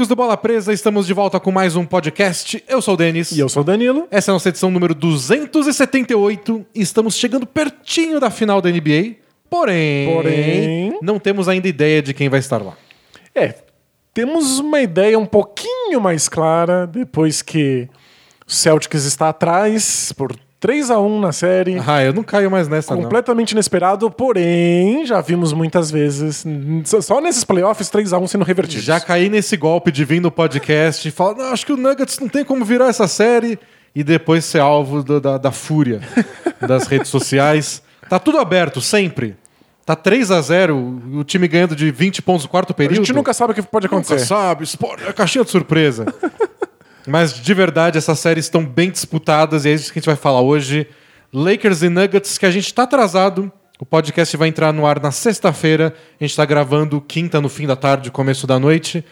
Amigos do Bola Presa, estamos de volta com mais um podcast. Eu sou o Denis. E eu sou o Danilo. Essa é a nossa edição número 278 e estamos chegando pertinho da final da NBA. Porém, Porém- não temos ainda ideia de quem vai estar lá. É, temos uma ideia um pouquinho mais clara depois que o Celtics está atrás por 3 a 1 na série. Ah, eu não caio mais nessa, não. Completamente inesperado, porém, já vimos muitas vezes, só- nesses playoffs, 3 a 1 sendo revertidos. Já caí nesse golpe de vir no podcast e falar, não, acho que o Nuggets não tem como virar essa série e depois ser alvo do- da, da fúria das redes sociais. Tá tudo aberto, sempre. Tá 3 a 0 o time ganhando de 20 pontos no quarto A período. gente nunca sabe o que pode Nunca acontecer. sabe, esporte é caixinha de surpresa. Mas de verdade, essas séries estão bem disputadas e é isso que a gente vai falar hoje. Lakers e Nuggets, que a gente tá atrasado. O podcast vai entrar no ar na sexta-feira. A gente tá gravando quinta no fim da tarde, começo da noite.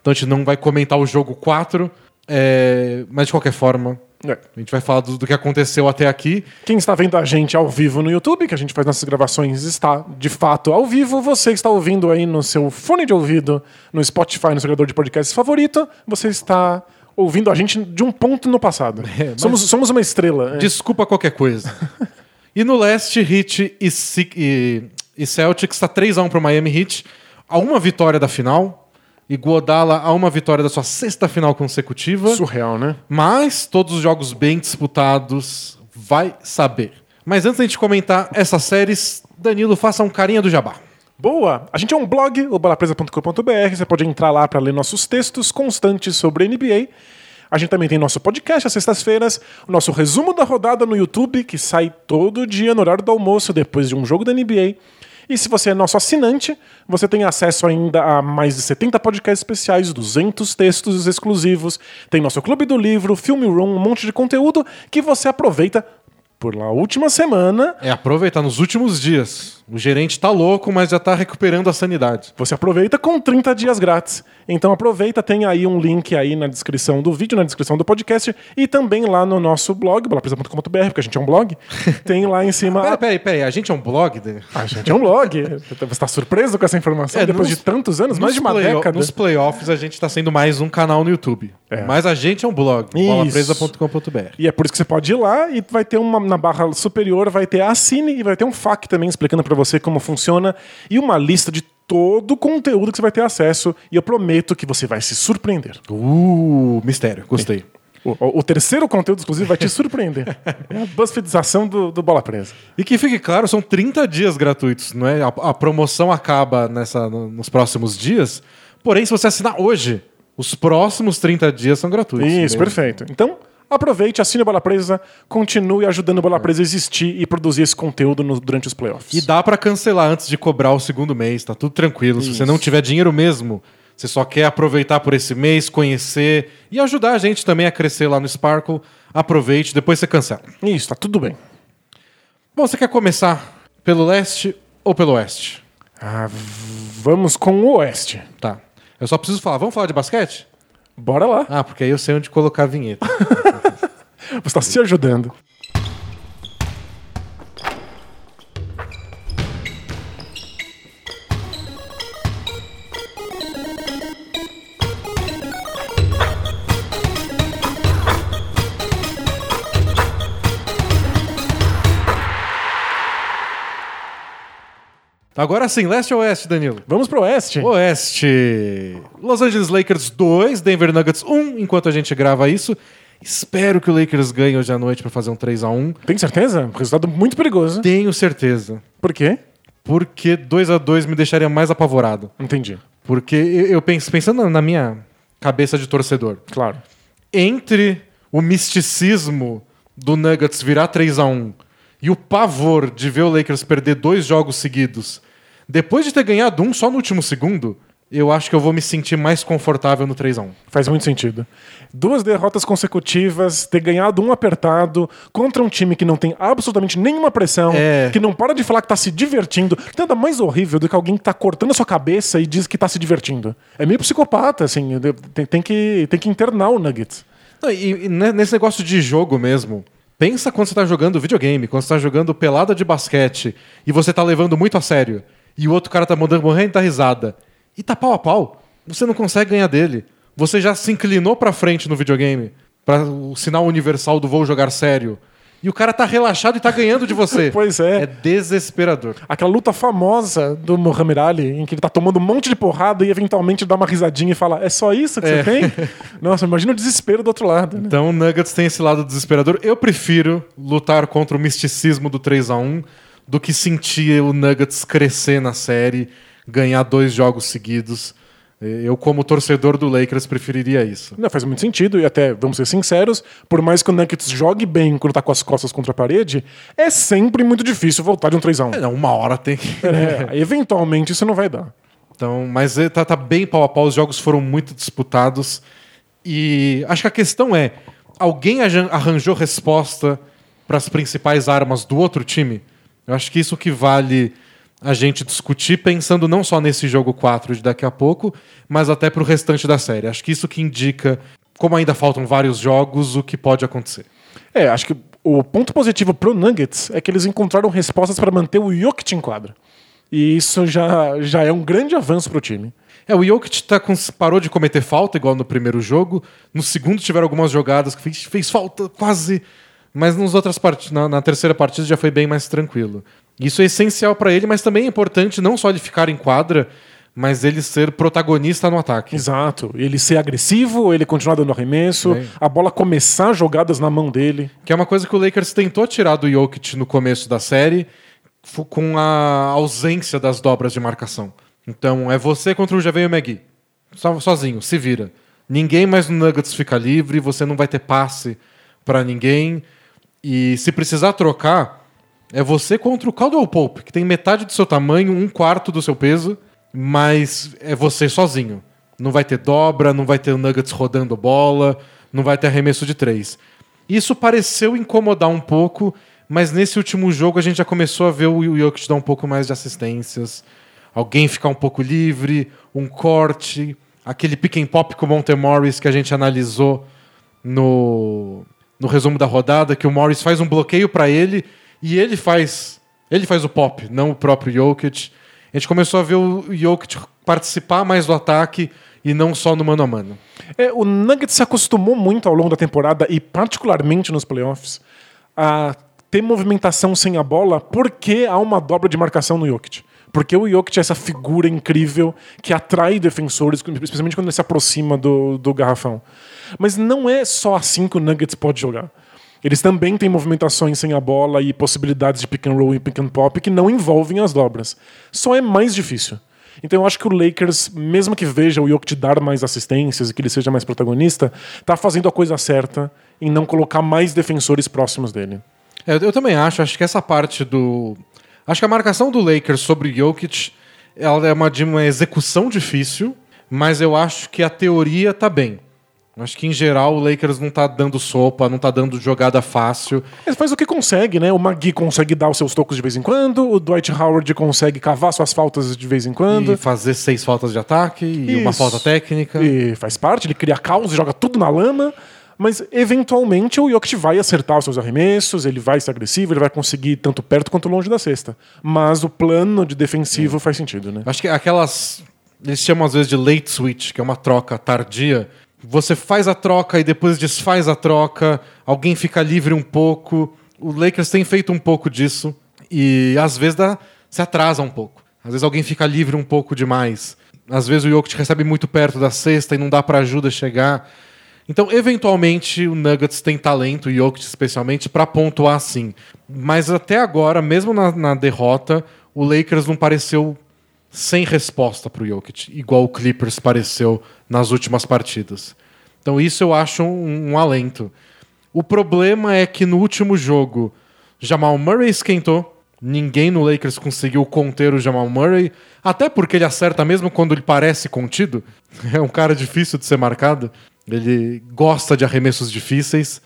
Então a gente não vai comentar o jogo 4. é, Mas de qualquer forma, É. a gente vai falar do, do que aconteceu até aqui. Quem está vendo a gente ao vivo no YouTube, que a gente faz nossas gravações, está de fato ao vivo. Você que está ouvindo aí no seu fone de ouvido, no Spotify, no seu agregador de podcast favorito, você está ouvindo a gente de um ponto no passado. É, somos, somos uma estrela. é. Desculpa qualquer coisa. e no leste, Heat e, e, e Celtics está 3x1 para o Miami Heat. A uma vitória da final. E Guadala a uma vitória da sua sexta final consecutiva. Surreal, né? Mas todos os jogos bem disputados. Vai saber. Mas antes da gente comentar essas séries, Danilo, faça um carinha do jabá. Boa! A gente é um blog, o balapresa.com.br. Você pode entrar lá para ler nossos textos constantes sobre NBA. A gente também tem nosso podcast às sextas-feiras, o nosso resumo da rodada no YouTube, que sai todo dia no horário do almoço, depois de um jogo da NBA. E se você é nosso assinante, você tem acesso ainda a mais de 70 podcasts especiais, 200 textos exclusivos, tem nosso clube do livro, Film Room, um monte de conteúdo que você aproveita por lá última semana É aproveitar nos últimos dias. O gerente tá louco, mas já tá recuperando a sanidade. Você aproveita com 30 dias grátis. Então aproveita, tem aí um link aí na descrição do vídeo, na descrição do podcast e também lá no nosso blog, bolapresa.com.br, porque a gente é um blog. tem lá em cima. Peraí, peraí, peraí. A gente é um blog? Dani? A gente é um blog. Você está surpreso com essa informação É, depois nos- de tantos anos, mais de uma década? Nos playoffs a gente tá sendo mais um canal no YouTube. É. Mas a gente é um blog, Isso. bolapresa.com.br. E é por isso que você pode ir lá e vai ter uma na barra superior, vai ter a assine e vai ter um FAQ também explicando pra você como funciona e uma lista de todo o conteúdo que você vai ter acesso. E eu prometo que você vai se surpreender. Uh, mistério, gostei. O, o- o terceiro conteúdo exclusivo vai te surpreender. É a BuzzFeedização do, do Bola Presa. E que fique claro, são 30 dias gratuitos, não é? A, a promoção acaba nessa, no- nos próximos dias. Porém, se você assinar hoje, os próximos 30 dias são gratuitos. Isso, Bem- perfeito. Então, aproveite, assine o Bola Presa, continue ajudando o Bola Presa a existir e produzir esse conteúdo no- durante os playoffs. E dá pra cancelar antes de cobrar o segundo mês, tá tudo tranquilo. Se você Isso. não tiver dinheiro mesmo, você só quer aproveitar por esse mês, conhecer e ajudar a gente também a crescer lá no Sparkle, aproveite, depois você cancela. Isso, tá tudo bem. Bom, você quer começar pelo leste ou pelo oeste? Ah, vamos com o Oeste. Tá. Eu só preciso falar, vamos falar de basquete? Bora lá. Ah, porque aí eu sei onde colocar a vinheta. Você está se ajudando. Agora sim, leste ou oeste, Danilo? Vamos pro Oeste. Oeste. Los Angeles Lakers 2, Denver Nuggets 1, enquanto a gente grava isso. Espero que o Lakers ganhe hoje à noite pra fazer um 3 a 1 Tem certeza? Resultado muito perigoso. Tenho certeza. Por quê? Porque 2 a 2 me deixaria mais apavorado. Entendi. Porque eu, eu penso, pensando na minha cabeça de torcedor, Claro. entre o misticismo do Nuggets virar 3 a 1 e o pavor de ver o Lakers perder dois jogos seguidos, depois de ter ganhado um só no último segundo, eu acho que eu vou me sentir mais confortável no 3 a 1 Faz muito sentido. Duas derrotas consecutivas, ter ganhado um apertado contra um time que não tem absolutamente nenhuma pressão, É. que não para de falar que tá se divertindo. Nada mais horrível do que alguém que tá cortando a sua cabeça e diz que tá se divertindo. É meio psicopata, assim. Tem, tem que, tem que internar o Nuggets. Não, e, e ne- nesse negócio de jogo mesmo, pensa quando você tá jogando videogame, quando você tá jogando pelada de basquete e você tá levando muito a sério, e o outro cara tá mandando morrendo da risada. E tá pau a pau. você não consegue ganhar dele. Você já se inclinou pra frente no videogame, para o sinal universal do vou jogar sério. E o cara tá relaxado e tá ganhando de você. Pois é. É desesperador. Aquela luta famosa do Muhammad Ali, em que ele tá tomando um monte de porrada e eventualmente dá uma risadinha e fala: É só isso que É. você tem? Nossa, imagina o desespero do outro lado. Né? Então o Nuggets tem esse lado desesperador. Eu prefiro lutar contra o misticismo do 3 a 1 do que sentir o Nuggets crescer na série, ganhar dois jogos seguidos. Eu, como torcedor do Lakers, preferiria isso. Não, faz muito sentido, e até, vamos ser sinceros, por mais que o Nuggets jogue bem quando tá com as costas contra a parede, é sempre muito difícil voltar de um 3x1. É, não, uma hora tem que. É, eventualmente isso não vai dar. Então, mas é, tá, tá bem pau a pau, os jogos foram muito disputados. E acho que a questão é: alguém arranjou resposta para as principais armas do outro time? Eu acho que isso que vale a gente discutir, pensando não só nesse jogo 4 de daqui a pouco, mas até para o restante da série. Acho que isso que indica, como ainda faltam vários jogos, o que pode acontecer. É, acho que o ponto positivo pro Nuggets é que eles encontraram respostas para manter o Jokic em quadra. E isso já, já é um grande avanço pro time. É, o Jokic tá com- parou de cometer falta, igual no primeiro jogo. No segundo tiveram algumas jogadas que fez, fez falta quase. Mas nos outras part... na, na terceira partida já foi bem mais tranquilo. Isso é essencial pra ele, mas também é importante não só ele ficar em quadra, mas ele ser protagonista no ataque. Exato. Ele ser agressivo, ele continuar dando arremesso, Bem. a bola começar jogadas na mão dele. Que é uma coisa que o Lakers tentou tirar do Jokic no começo da série, com a ausência das dobras de marcação. Então é você contra o Javeio McGee. So- sozinho, se vira. Ninguém mais no Nuggets fica livre, você não vai ter passe pra ninguém. E se precisar trocar, é você contra o Caldwell Pope, que tem metade do seu tamanho, um quarto do seu peso, mas é você sozinho. Não vai ter dobra, não vai ter Nuggets rodando bola, não vai ter arremesso de três. Isso pareceu incomodar um pouco, mas nesse último jogo a gente já começou a ver o Jokic dar um pouco mais de assistências, alguém ficar um pouco livre, um corte, aquele pick and pop com o Monte Morris que a gente analisou no, no resumo da rodada, que o Morris faz um bloqueio para ele e ele faz ele faz o pop, não o próprio Jokic. A gente começou a ver o Jokic participar mais do ataque e não só no mano a mano. É, o Nuggets se acostumou muito ao longo da temporada e particularmente nos playoffs a ter movimentação sem a bola porque há uma dobra de marcação no Jokic. Porque o Jokic é essa figura incrível que atrai defensores, especialmente quando ele se aproxima do, do garrafão. Mas não é só assim que o Nuggets pode jogar. Eles também têm movimentações sem a bola e possibilidades de pick and roll e pick and pop que não envolvem as dobras. Só é mais difícil. Então eu acho que o Lakers, mesmo que veja o Jokic dar mais assistências e que ele seja mais protagonista, tá fazendo a coisa certa em não colocar mais defensores próximos dele. É, eu também acho, acho que essa parte do. Acho que a marcação do Lakers sobre Jokic ela é uma, de uma execução difícil, mas eu acho que a teoria tá bem. Acho que em geral o Lakers não tá dando sopa, não tá dando jogada fácil. Ele faz o que consegue, né? O Magui consegue dar os seus tocos de vez em quando, o Dwight Howard consegue cavar suas faltas de vez em quando. E fazer seis faltas de ataque e uma Isso. falta técnica. E faz parte, ele cria caos e joga tudo na lama. Mas, eventualmente, o Jokic vai acertar os seus arremessos, ele vai ser agressivo, ele vai conseguir tanto perto quanto longe da cesta. Mas o plano de defensivo faz sentido, né? Acho que aquelas. Eles chamam às vezes de late switch, que é uma troca tardia. Você faz a troca e depois desfaz a troca, alguém fica livre um pouco. O Lakers tem feito um pouco disso e às vezes dá, se atrasa um pouco. Às vezes alguém fica livre um pouco demais. Às vezes o Jokic recebe muito perto da cesta e não dá pra ajuda chegar. Então, eventualmente, o Nuggets tem talento, o Jokic especialmente, pra pontuar sim. Mas até agora, mesmo na, na derrota, o Lakers não pareceu sem resposta pro Jokic, igual o Clippers pareceu nas últimas partidas. Então isso eu acho um, um alento. O problema é que no último jogo, Jamal Murray esquentou, ninguém no Lakers conseguiu conter o Jamal Murray, até porque ele acerta mesmo quando ele parece contido. É um cara difícil de ser marcado. Ele gosta de arremessos difíceis.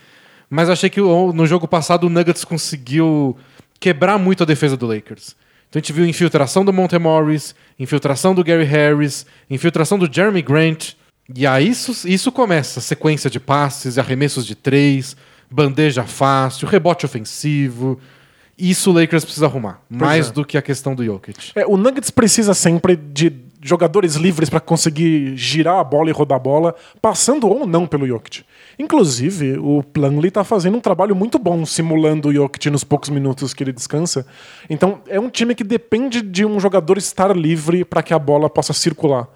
Mas achei que o- no jogo passado o Nuggets conseguiu quebrar muito a defesa do Lakers. Então a gente viu infiltração do Monte Morris, infiltração do Gary Harris, infiltração do Jeremy Grant. E aí isso, isso começa. Sequência de passes, arremessos de três, bandeja fácil, rebote ofensivo. Isso o Lakers precisa arrumar. mais é. do que a questão do Jokic. É, o Nuggets precisa sempre de jogadores livres para conseguir girar a bola e rodar a bola, passando ou não pelo Jokic. Inclusive, o Plumlee tá fazendo um trabalho muito bom simulando o Jokic nos poucos minutos que ele descansa. Então, é um time que depende de um jogador estar livre para que a bola possa circular.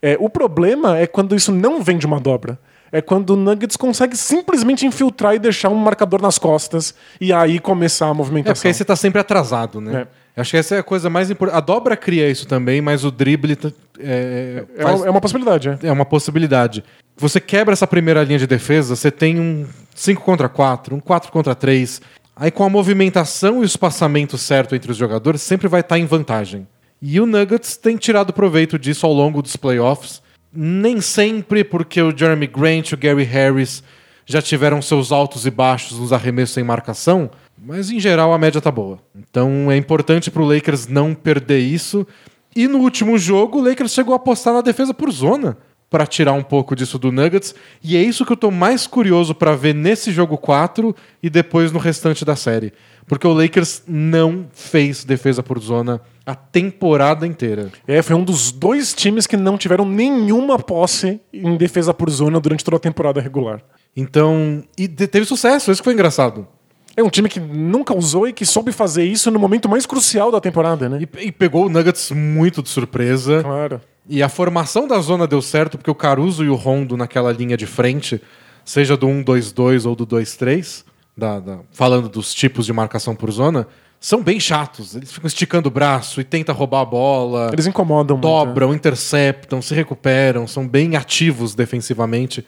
É, o problema é quando isso não vem de uma dobra. É quando o Nuggets consegue simplesmente infiltrar e deixar um marcador nas costas e aí começar a É, movimentação. porque aí você tá sempre atrasado, né? Acho que essa é a coisa mais importante. A dobra cria isso também, mas o drible tá- é, É, faz- é uma possibilidade, é. é uma possibilidade. Você quebra essa primeira linha de defesa, você tem um 5 contra 4, um 4 contra 3. Aí com a movimentação e o espaçamento certo entre os jogadores, sempre vai estar em vantagem. E o Nuggets tem tirado proveito disso ao longo dos playoffs. Nem sempre porque o Jeremy Grant e o Gary Harris já tiveram seus altos e baixos nos arremessos em marcação, mas em geral a média tá boa. Então é importante pro Lakers não perder isso. E no último jogo, o Lakers chegou a apostar na defesa por zona para tirar um pouco disso do Nuggets, e é isso que eu tô mais curioso para ver nesse jogo 4 e depois no restante da série. Porque o Lakers não fez defesa por zona a temporada inteira. É, foi um dos dois times que não tiveram nenhuma posse em defesa por zona durante toda a temporada regular. Então, e teve sucesso, isso que foi engraçado. É um time que nunca usou e que soube fazer isso no momento mais crucial da temporada, né? E, e pegou o Nuggets muito de surpresa. Claro. E a formação da zona deu certo porque o Caruso e o Rondo naquela linha de frente, seja do 1-2-2 ou do 2-3, da- da- falando dos tipos de marcação por zona, são bem chatos. Eles ficam esticando o braço e tentam roubar a bola, Eles incomodam muito. dobram, interceptam, se recuperam, são bem ativos defensivamente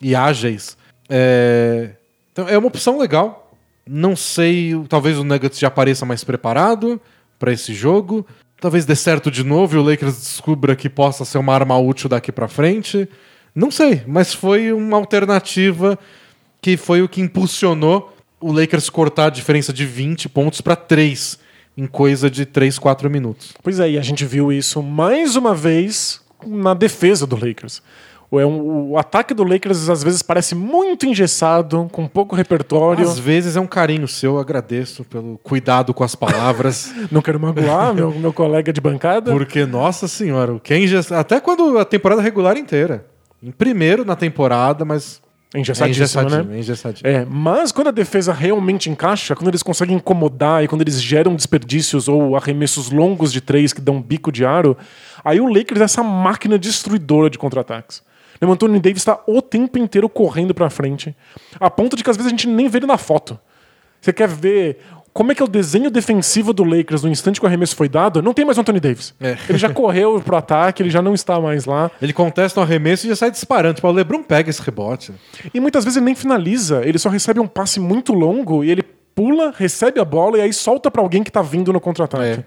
e ágeis. É... Então é uma opção legal. Não sei, talvez o Nuggets já apareça mais preparado para esse jogo. Talvez dê certo de novo e o Lakers descubra que possa ser uma arma útil daqui para frente. Não sei, mas foi uma alternativa que foi o que impulsionou o Lakers cortar a diferença de 20 pontos para 3 em coisa de 3, 4 minutos. Pois é, e a gente viu isso mais uma vez na defesa do Lakers. O, é um- o ataque do Lakers às vezes parece muito engessado, com pouco repertório. Às vezes é um carinho seu, eu agradeço pelo cuidado com as palavras. Não quero magoar meu, meu colega de bancada. porque, nossa senhora, o Ken já- até quando a temporada regular inteira. Em primeiro na temporada, mas É é engessadíssimo, engessadinho, né? é engessadinho. É, mas quando a defesa realmente encaixa, quando eles conseguem incomodar e quando eles geram desperdícios ou arremessos longos de três que dão bico de aro, aí o Lakers é essa máquina destruidora de contra-ataques. O Anthony Davis está o tempo inteiro correndo pra frente, a ponto de que às vezes a gente nem vê ele na foto. Você quer ver como é que é o desenho defensivo do Lakers no instante que o arremesso foi dado? Não tem mais o Anthony Davis. É. Ele já correu pro ataque, ele já não está mais lá. Ele contesta um arremesso e já sai disparando. Tipo, o LeBron pega esse rebote. E muitas vezes ele nem finaliza, ele só recebe um passe muito longo e ele pula, recebe a bola e aí solta pra alguém que tá vindo no contra-ataque. É.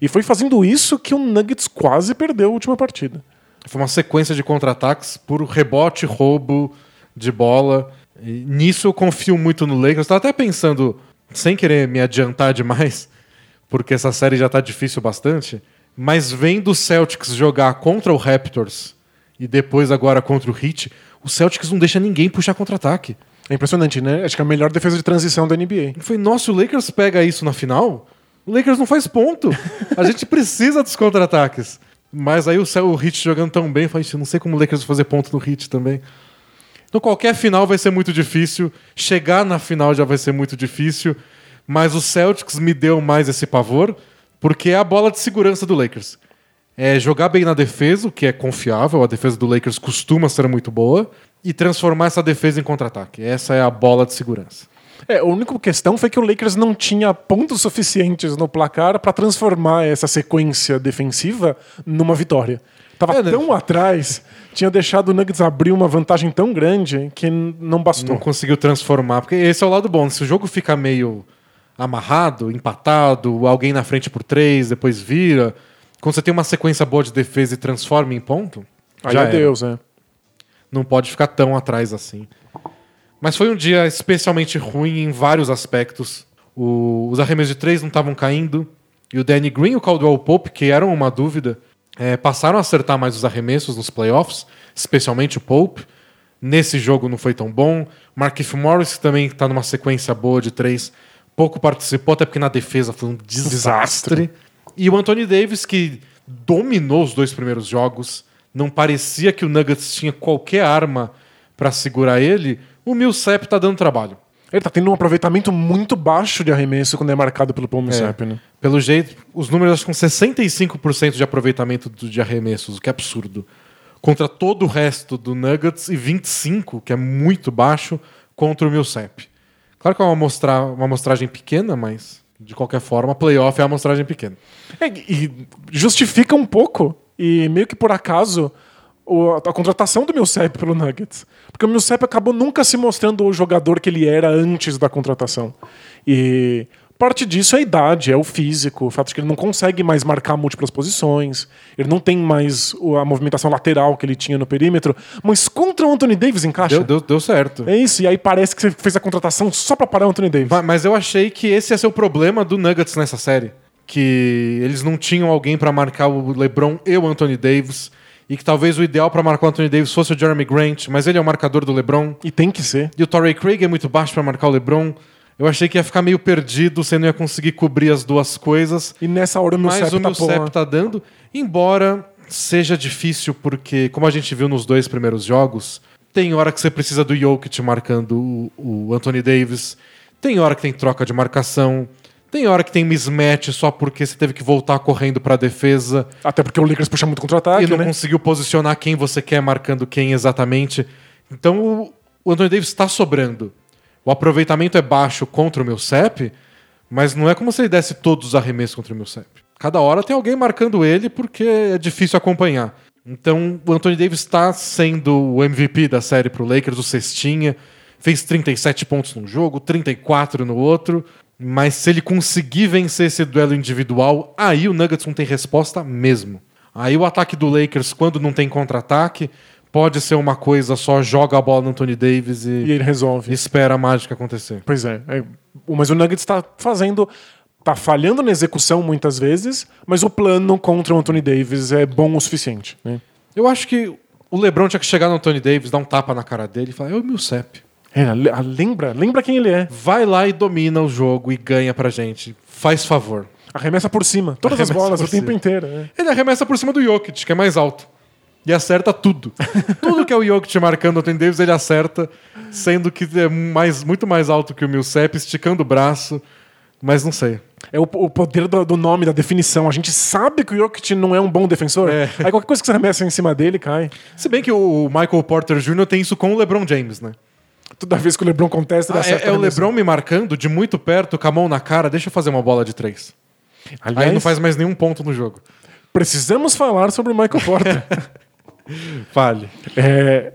E foi fazendo isso que o Nuggets quase perdeu a última partida. Foi uma sequência de contra-ataques por rebote, roubo de bola. E nisso eu confio muito no Lakers. Tava até pensando, sem querer me adiantar demais, porque essa série já tá difícil bastante, mas vendo o Celtics jogar contra o Raptors e depois agora contra o Heat, o Celtics não deixa ninguém puxar contra-ataque. É impressionante, né? Acho que é a melhor defesa de transição da NBA. Falei, nossa, o Lakers pega isso na final? O Lakers não faz ponto. A gente precisa dos contra-ataques. Mas aí o, o Heat jogando tão bem, eu falei, "Ixi, não sei como o Lakers vai fazer ponto no Heat também. Então qualquer final vai ser muito difícil. Chegar na final já vai ser muito difícil. Mas o Celtics me deu mais esse pavor, porque é a bola de segurança do Lakers. É jogar bem na defesa, o que é confiável, a defesa do Lakers costuma ser muito boa, e transformar essa defesa em contra-ataque. Essa é a bola de segurança. É, a única questão foi que o Lakers não tinha pontos suficientes no placar pra transformar essa sequência defensiva numa vitória. Tava É, né? tão atrás, tinha deixado o Nuggets abrir uma vantagem tão grande que não bastou. Não conseguiu transformar. Porque esse é o lado bom. Se o jogo fica meio amarrado, empatado, alguém na frente por três, depois vira. Quando você tem uma sequência boa de defesa e transforma em ponto, Aí já é. Deus, é. não pode ficar tão atrás assim. Mas foi um dia especialmente ruim em vários aspectos. O- os arremessos de três não estavam caindo. E o Danny Green e o Caldwell Pope, que eram uma dúvida, eh, passaram a acertar mais os arremessos nos playoffs, especialmente o Pope. Nesse jogo não foi tão bom. Markif Morris, que também está numa sequência boa de três, pouco participou, até porque na defesa foi um desastre. Desastre. E o Anthony Davis, que dominou os dois primeiros jogos. Não parecia que o Nuggets tinha qualquer arma para segurar ele. O Millsap tá dando trabalho. Ele tá tendo um aproveitamento muito baixo de arremesso quando é marcado pelo Paul Millsap, né? Pelo jeito, os números acho que com 65% de aproveitamento de arremessos, o que é absurdo. Contra todo o resto do Nuggets e 25, que é muito baixo, contra o Millsap. Claro que é uma, mostra uma amostragem pequena, mas de qualquer forma, playoff é uma amostragem pequena. É, e justifica um pouco, e meio que por acaso, a contratação do Millsap pelo Nuggets. Porque o Millsap acabou nunca se mostrando o jogador que ele era antes da contratação. E parte disso é a idade, é o físico, o fato de que ele não consegue mais marcar múltiplas posições, ele não tem mais a movimentação lateral que ele tinha no perímetro, mas contra o Anthony Davis encaixa. Deu, deu, deu certo. É isso, e aí parece que você fez a contratação só pra parar o Anthony Davis. Ma- Mas eu achei que esse ia ser o problema do Nuggets nessa série. Que eles não tinham alguém pra marcar o LeBron e o Anthony Davis. E que talvez o ideal pra marcar o Anthony Davis fosse o Jeremy Grant, mas ele é o marcador do LeBron. E tem que ser. E o Torrey Craig é muito baixo pra marcar o LeBron. Eu achei que ia ficar meio perdido, você não ia conseguir cobrir as duas coisas. E nessa hora o Mas Millsap o tá Millsap porra. tá dando. Embora seja difícil, porque, como a gente viu nos dois primeiros jogos, tem hora que você precisa do Jokic marcando o, o Anthony Davis, tem hora que tem troca de marcação, tem hora que tem mismatch só porque você teve que voltar correndo pra defesa Até porque o Lakers puxa muito contra-ataque, e não né? conseguiu posicionar quem você quer marcando quem exatamente. Então o- o Anthony Davis está sobrando. O aproveitamento é baixo contra o Millsap, mas não é como se ele desse todos os arremessos contra o Millsap. Cada hora tem alguém marcando ele porque é difícil acompanhar. Então o Anthony Davis está sendo o MVP da série pro Lakers, o cestinha. Fez 37 pontos num jogo, 34 no outro. Mas se ele conseguir vencer esse duelo individual, aí o Nuggets não tem resposta mesmo. Aí o ataque do Lakers, quando não tem contra-ataque, pode ser uma coisa só, joga a bola no Anthony Davis E e, ele resolve. espera a mágica acontecer. Pois é, é. Mas o Nuggets tá fazendo. tá falhando na execução muitas vezes, mas o plano contra o Anthony Davis é bom o suficiente. Né? Eu acho que o LeBron tinha que chegar no Anthony Davis, dar um tapa na cara dele e falar: É o Millsap. É, ah, lembra, lembra quem ele é. Vai lá e domina o jogo e ganha pra gente. Faz favor. Arremessa por cima, todas as Arremessa bolas por o tempo cima. inteiro. é. Ele arremessa por cima do Jokic, que é mais alto. E acerta tudo. tudo que é o Jokic marcando o Anthony Davis, ele acerta, sendo que é mais, muito mais alto que o Millsap, esticando o braço. Mas não sei. É o, o poder do, do nome, da definição. A gente sabe que o Jokic não é um bom defensor. É. Aí qualquer coisa que você arremessa em cima dele cai. Se bem que o Michael Porter Jr. tem isso com o LeBron James, né? Toda vez que o LeBron contesta, ele Ah, acerta é, é o. LeBron me marcando de muito perto, com a mão na cara, deixa eu fazer uma bola de três. Aliás, Aí não faz mais nenhum ponto no jogo. precisamos falar sobre o Michael Porter. Fale. É,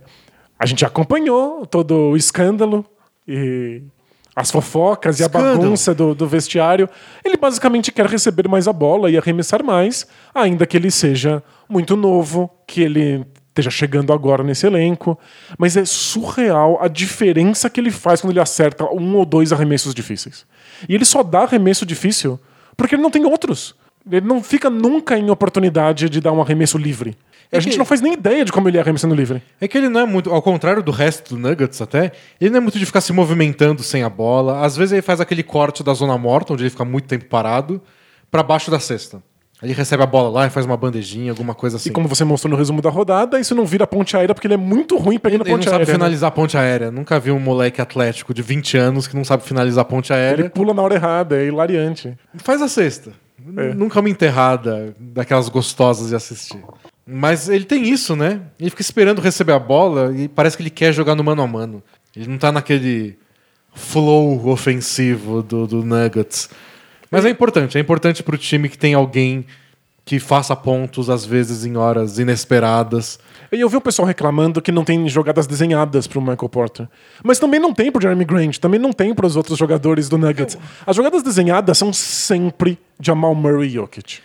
a gente acompanhou todo o escândalo e as fofocas e a Escândalo. bagunça do, do vestiário. Ele basicamente quer receber mais a bola e arremessar mais, ainda que ele seja muito novo, que ele esteja chegando agora nesse elenco. Mas é surreal a diferença que ele faz quando ele acerta um ou dois arremessos difíceis. E ele só dá arremesso difícil porque ele não tem outros. Ele não fica nunca em oportunidade de dar um arremesso livre. A É gente que- não faz nem ideia de como ele é arremessando livre. É que ele não é muito, ao contrário do resto do Nuggets até, ele não é muito de ficar se movimentando sem a bola. Às vezes ele faz aquele corte da zona morta, onde ele fica muito tempo parado, pra baixo da cesta. Ele recebe a bola lá e faz uma bandejinha, alguma coisa assim. E como você mostrou no resumo da rodada, isso não vira ponte aérea porque ele é muito ruim pegando ele não ponte sabe aérea. né? finalizar a ponte aérea. Nunca vi um moleque atlético de 20 anos que não sabe finalizar a ponte Ele aérea. pula na hora errada, é hilariante. Faz a cesta. É. Nunca uma enterrada daquelas gostosas de assistir. Mas ele tem isso, né? Ele fica esperando receber a bola e parece que ele quer jogar no mano a mano. Ele não tá naquele flow ofensivo do, do Nuggets. Mas é importante, é importante pro time que tem alguém que faça pontos, às vezes em horas inesperadas. E eu vi o pessoal reclamando que não tem jogadas desenhadas pro Michael Porter. Mas também não tem pro Jeremy Grant, também não tem pros outros jogadores do Nuggets. As jogadas desenhadas são sempre Jamal Murray e Jokic.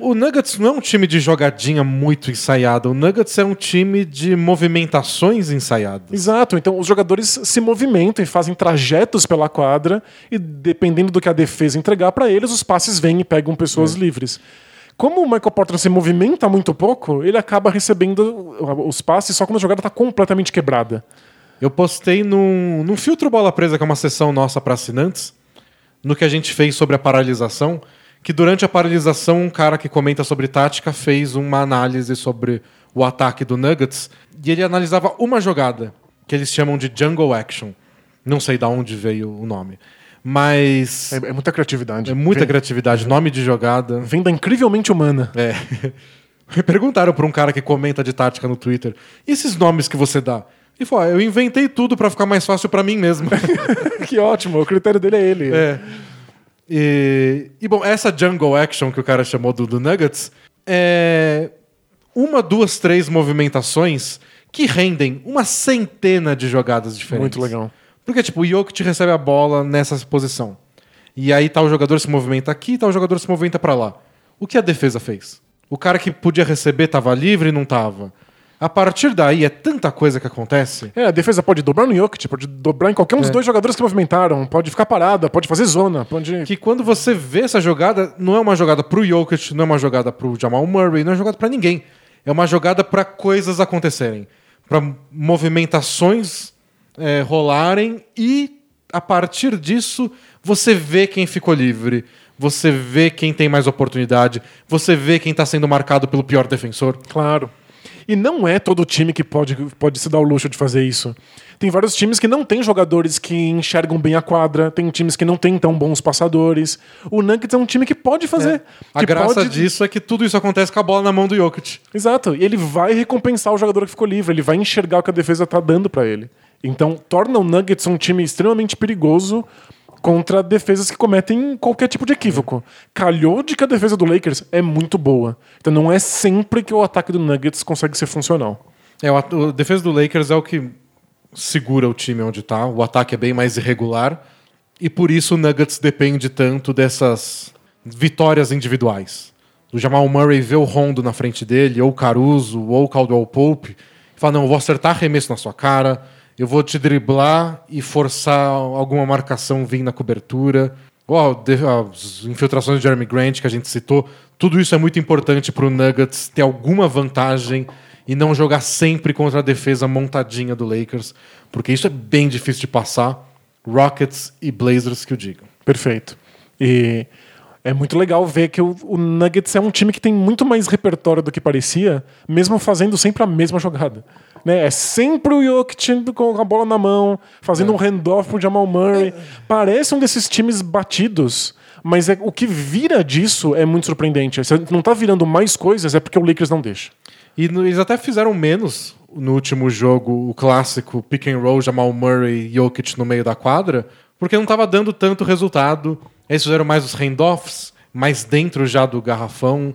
O, Nuggets não é um time de jogadinha muito ensaiada. O Nuggets é um time de movimentações ensaiadas. Exato, então os jogadores se movimentam e fazem trajetos pela quadra e dependendo do que a defesa entregar pra eles, os passes vêm e pegam pessoas livres. Como o Michael Porter se movimenta muito pouco, ele acaba recebendo os passes só quando a jogada está completamente quebrada. Eu postei num, num Filtro Bola Presa, que é uma sessão nossa para assinantes, no que a gente fez sobre a paralisação, que durante a paralisação um cara que comenta sobre tática fez uma análise sobre o ataque do Nuggets e ele analisava uma jogada que eles chamam de jungle action. Não sei de onde veio o nome. Mas É, é muita criatividade. é muita vem, criatividade, nome de jogada. vem da incrivelmente humana. É. Me perguntaram pra um cara que comenta de tática no Twitter: e esses nomes que você dá? E falou: ah, eu inventei tudo pra ficar mais fácil pra mim mesmo. que ótimo, o critério dele é ele. é. E, e, bom, essa jungle action que o cara chamou do, do Nuggets é uma, duas, três movimentações que rendem uma centena de jogadas diferentes. Muito legal. Porque, tipo, o Jokic recebe a bola nessa posição. E aí tal jogador se movimenta aqui, tal jogador se movimenta pra lá. O que a defesa fez? O cara que podia receber tava livre e não tava. A partir daí é tanta coisa que acontece. É, a defesa pode dobrar no Jokic, pode dobrar em qualquer um dos É. dois jogadores que movimentaram, pode ficar parada, pode fazer zona, pode... Que quando você vê essa jogada, não é uma jogada pro Jokic, não é uma jogada pro Jamal Murray, não é uma jogada pra ninguém. É uma jogada pra coisas acontecerem. Pra movimentações é, rolarem e a partir disso você vê quem ficou livre. Você vê quem tem mais oportunidade, você vê quem tá sendo marcado pelo pior defensor. Claro. E não é todo time que pode, pode se dar o luxo de fazer isso. Tem vários times que não têm jogadores que enxergam bem a quadra, tem times que não têm tão bons passadores. O Nuggets é um time que pode fazer. A que graça pode... disso é que tudo isso acontece com a bola na mão do Jokic. Exato. E ele vai recompensar o jogador que ficou livre, ele vai enxergar o que a defesa tá dando pra ele. Então, torna o Nuggets um time extremamente perigoso contra defesas que cometem qualquer tipo de equívoco. Calhou de que a defesa do Lakers é muito boa. Então não é sempre que o ataque do Nuggets consegue ser funcional. É, o, o defesa do Lakers é o que segura o time onde tá. O ataque é bem mais irregular. E por isso o Nuggets depende tanto dessas vitórias individuais. O Jamal Murray vê o Rondo na frente dele, ou o Caruso, ou o Caldwell Pope, e fala: Não, vou acertar arremesso na sua cara, eu vou te driblar e forçar alguma marcação vir na cobertura. Ó, de- as infiltrações de Jeremy Grant que a gente citou, tudo isso é muito importante para o Nuggets ter alguma vantagem e não jogar sempre contra a defesa montadinha do Lakers, porque isso é bem difícil de passar. Rockets e Blazers que o digam. Perfeito. E é muito legal ver que o, o Nuggets é um time que tem muito mais repertório do que parecia, mesmo fazendo sempre a mesma jogada. Né? É sempre o Jokic com a bola na mão, fazendo um handoff pro Jamal Murray. Parece um desses times batidos, mas é, o que vira disso é muito surpreendente. Se não tá virando mais coisas, é porque o Lakers não deixa. E no- eles até fizeram menos no último jogo, o clássico pick and roll, Jamal Murray e Jokic no meio da quadra, porque não estava dando tanto resultado. Eles fizeram mais os handoffs, mais dentro já do garrafão,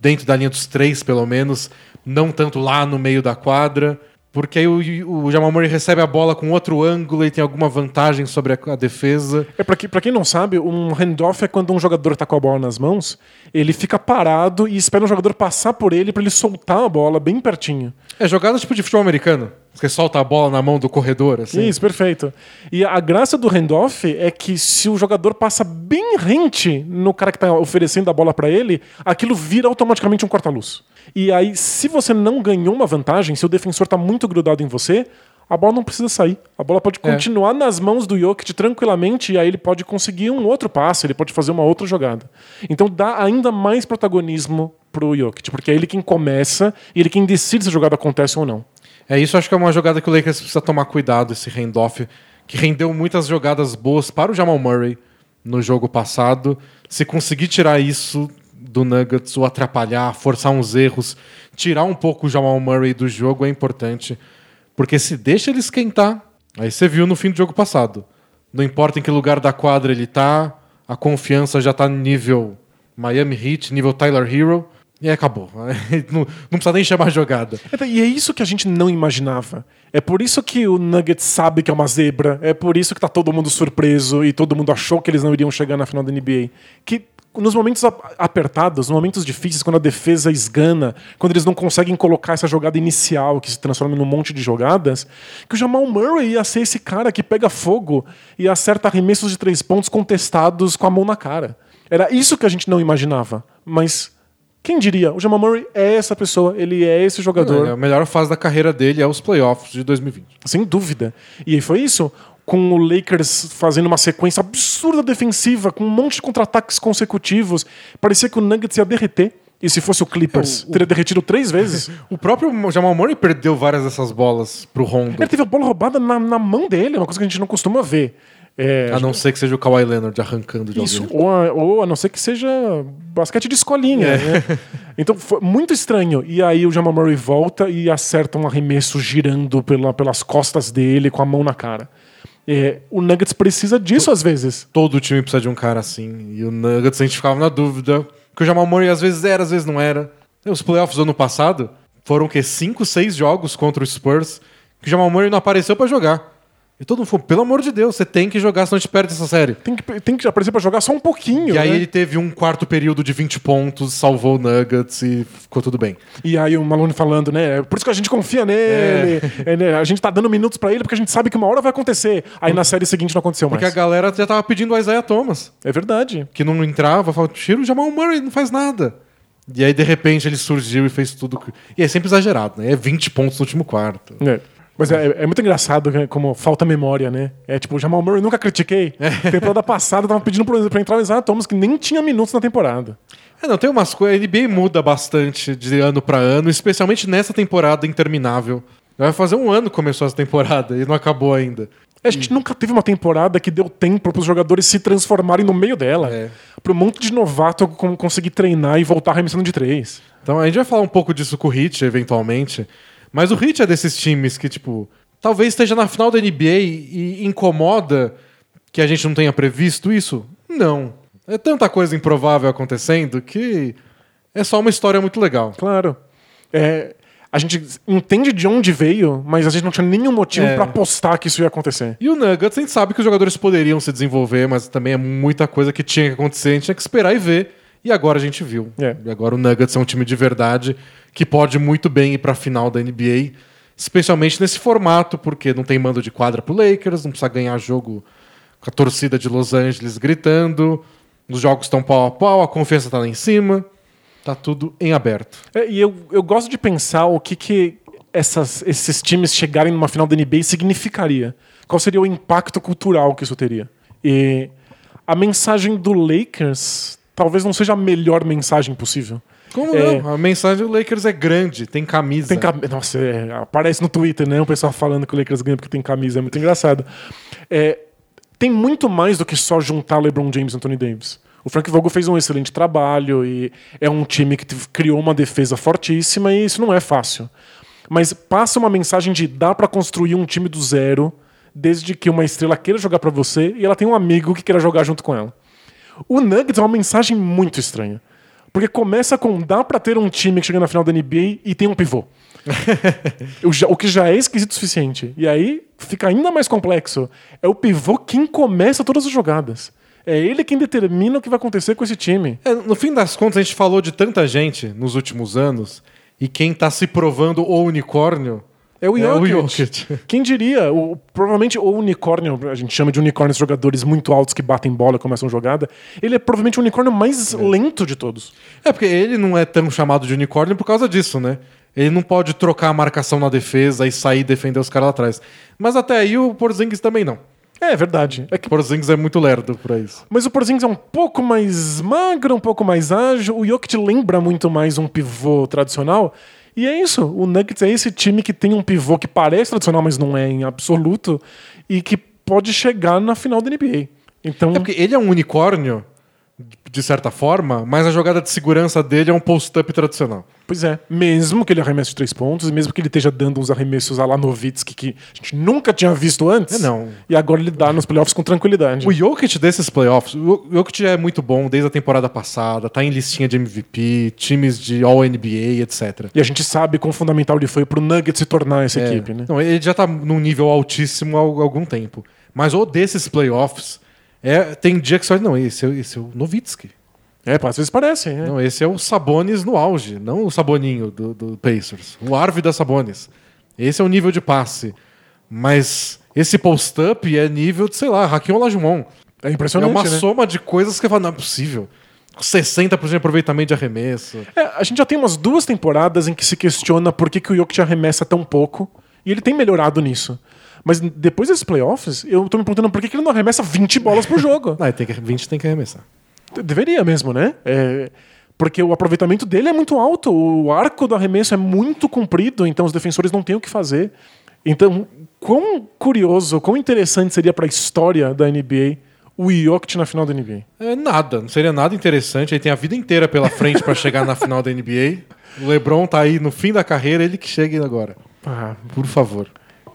dentro da linha dos três, pelo menos, não tanto lá no meio da quadra. Porque aí o, o Jamal Murray recebe a bola com outro ângulo e tem alguma vantagem sobre a, a defesa. É pra, que, pra quem não sabe, um handoff é quando um jogador tá com a bola nas mãos, ele fica parado e espera um jogador passar por ele pra ele soltar a bola bem pertinho. É jogada tipo de futebol americano. Você solta a bola na mão do corredor, assim. Isso, perfeito. E a graça do handoff é que se o jogador passa bem rente no cara que tá oferecendo a bola pra ele, aquilo vira automaticamente um corta-luz. E aí, se você não ganhou uma vantagem, se o defensor tá muito grudado em você, a bola não precisa sair. A bola pode É. continuar nas mãos do Jokic tranquilamente e aí ele pode conseguir um outro passe, ele pode fazer uma outra jogada. Então dá ainda mais protagonismo pro Jokic, porque é ele quem começa e ele quem decide se a jogada acontece ou não. É isso, acho que é uma jogada que o Lakers precisa tomar cuidado, esse handoff, que rendeu muitas jogadas boas para o Jamal Murray no jogo passado. Se conseguir tirar isso do Nuggets, ou atrapalhar, forçar uns erros, tirar um pouco o Jamal Murray do jogo é importante. Porque se deixa ele esquentar, aí você viu no fim do jogo passado. Não importa em que lugar da quadra ele tá, a confiança já tá no nível Miami Heat, nível Tyler Hero, e acabou. não, não precisa nem chamar jogada. Então, E é isso que a gente não imaginava. É por isso que o Nuggets sabe que é uma zebra. É por isso que tá todo mundo surpreso e todo mundo achou que eles não iriam chegar na final da NBA. Que nos momentos ap- apertados, nos momentos difíceis, quando a defesa esgana, quando eles não conseguem colocar essa jogada inicial que se transforma num monte de jogadas, que o Jamal Murray ia ser esse cara que pega fogo e acerta arremessos de três pontos contestados com a mão na cara. Era isso que a gente não imaginava. Mas quem diria? O Jamal Murray é essa pessoa, ele é esse jogador. É, a melhor fase da carreira dele é os playoffs de 2020. Sem dúvida. E aí foi isso. com o Lakers fazendo uma sequência absurda defensiva, com um monte de contra-ataques consecutivos. Parecia que o Nuggets ia derreter. E se fosse o Clippers, É, o- teria derretido três vezes. O próprio Jamal Murray perdeu várias dessas bolas pro Rondo. Ele teve a bola roubada na, na mão dele, uma coisa que a gente não costuma ver. É, A não ser que seja o Kawhi Leonard arrancando de Isso, alguém. ou a, ou a não ser que seja basquete de escolinha. né? Então foi muito estranho. E aí o Jamal Murray volta e acerta um arremesso girando pela, pelas costas dele com a mão na cara. É, o Nuggets precisa disso às vezes. Todo time precisa de um cara assim. E o Nuggets a gente ficava na dúvida. Que o Jamal Murray às vezes era, às vezes não era. Os playoffs do ano passado foram o quê? Cinco, seis jogos contra o Spurs que o Jamal Murray não apareceu pra jogar. E todo mundo falou, pelo amor de Deus, você tem que jogar, senão a gente perde essa série. Tem que, tem que aparecer pra jogar só um pouquinho. E aí né? ele teve um quarto período de 20 pontos, salvou o Nuggets e ficou tudo bem. E aí o Malone falando, né? Por isso que a gente confia nele. é, A gente tá dando minutos pra ele porque a gente sabe que uma hora vai acontecer. Aí na série seguinte não aconteceu Porque a mais. galera já tava pedindo o Isaiah Thomas. É verdade. que não entrava, falava, tira o Jamal Murray, não faz nada. E aí, de repente, ele surgiu e fez tudo. E é sempre exagerado, né? É 20 pontos no último quarto. É. Mas é, é muito engraçado né, como falta memória, né? É tipo, o Jamal Murray nunca critiquei. Temporada passada tava pedindo pra entrar o Isaiah Thomas, que nem tinha minutos na temporada. É, não, tem umas coisas. A NBA muda bastante de ano pra ano, especialmente nessa temporada interminável. Vai fazer um ano que começou essa temporada e não acabou ainda. A gente nunca teve uma temporada que deu tempo pros jogadores se transformarem no meio dela. É. Pra um monte de novato conseguir treinar e voltar arremessando de três. Então a gente vai falar um pouco disso com o Heat, eventualmente. Mas o Heat é desses times que, tipo, talvez esteja na final da NBA e incomoda que a gente não tenha previsto isso? Não. É tanta coisa improvável acontecendo que é só uma história muito legal. Claro. É, a gente entende de onde veio, mas a gente não tinha nenhum motivo É. pra apostar que isso ia acontecer. E o Nuggets, a gente sabe que os jogadores poderiam se desenvolver, mas também é muita coisa que tinha que acontecer, a gente tinha que esperar e ver. E agora a gente viu. É. E agora o Nuggets é um time de verdade que pode muito bem ir pra final da NBA, especialmente nesse formato, porque não tem mando de quadra pro Lakers, não precisa ganhar jogo com a torcida de Los Angeles gritando, os jogos estão pau a pau, a confiança tá lá em cima, tá tudo em aberto. É, e eu, eu gosto de pensar o que, que essas- esses times chegarem numa final da NBA significaria. Qual seria o impacto cultural que isso teria? E a mensagem do Lakers talvez não seja a melhor mensagem possível. Como É. não? A mensagem do Lakers é grande, tem camisa. Tem cam... Nossa, é, aparece no Twitter, né? O pessoal falando que o Lakers ganha porque tem camisa. É muito engraçado. É, tem muito mais do que só juntar LeBron James e Anthony Davis. O Frank Vogel fez um excelente trabalho e é um time que criou uma defesa fortíssima e isso não é fácil. Mas passa uma mensagem de dá pra construir um time do zero desde que uma estrela queira jogar pra você e ela tem um amigo que queira jogar junto com ela. O Nuggets é uma mensagem muito estranha. Porque começa com dá pra ter um time que chega na final da NBA e tem um pivô. O já- o que já é esquisito o suficiente. E aí fica ainda mais complexo. É o pivô quem começa todas as jogadas. É ele quem determina o que vai acontecer com esse time. É, no fim das contas, a gente falou de tanta gente nos últimos anos, e quem tá se provando o unicórnio É o É o Jokic. Jokic. Quem diria? O, provavelmente o unicórnio, a gente chama de unicórnio os jogadores muito altos que batem bola e começam jogada. Ele é provavelmente o unicórnio mais lento de todos. É, porque ele não é tão chamado de unicórnio por causa disso, né? Ele não pode trocar a marcação na defesa e sair e defender os caras lá atrás. Mas até aí o Porzingis também não. É verdade. É O que Porzingis é muito lerdo pra isso. Mas o Porzingis é um pouco mais magro, um pouco mais ágil. O Jokic lembra muito mais um pivô tradicional. E é isso. O Nuggets é esse time que tem um pivô que parece tradicional, mas não é em absoluto. E que pode chegar na final da NBA. Então, É porque ele é um unicórnio, de certa forma, mas a jogada de segurança dele é um post-up tradicional. pois é. Mesmo que ele arremesse de três pontos, e mesmo que ele esteja dando uns arremessos a lá Novitsky que a gente nunca tinha visto antes. É, não. E agora ele dá nos playoffs com tranquilidade. O Jokic desses playoffs, o Jokic é muito bom desde a temporada passada, tá em listinha de MVP, times de All-NBA, etc. E a gente sabe quão fundamental ele foi pro Nuggets se tornar essa É. equipe, né? Não, ele já tá num nível altíssimo há algum tempo. Mas o desses playoffs, é, tem dia que você olha, não, esse é, esse é o Novitsky. É, às vezes parece. é. Não, esse é o Sabonis no auge, não o Saboninho do, do Pacers. O Arve da Sabonis. Esse é o nível de passe. Mas esse post-up é nível de, sei lá, Hakim Olajuwon. É É impressionante, uma né? soma de coisas que você fala, não é possível. 60% de aproveitamento de arremesso. É, a gente já tem umas duas temporadas em que se questiona por que, que o Jokic arremessa tão pouco. E ele tem melhorado nisso. Mas depois desses playoffs, eu tô me perguntando por que que ele não arremessa 20 bolas por jogo. Ah, tem que, 20 tem que arremessar. Deveria mesmo, né? É, porque o aproveitamento dele é muito alto, o arco do arremesso é muito comprido, então os defensores não têm o que fazer. Então, quão curioso, quão interessante seria para a história da NBA o Jokic na final da NBA? É nada, não seria nada interessante. Ele tem a vida inteira pela frente para chegar na final da NBA. O LeBron tá aí no fim da carreira, ele que chegue agora. Ah, Por favor.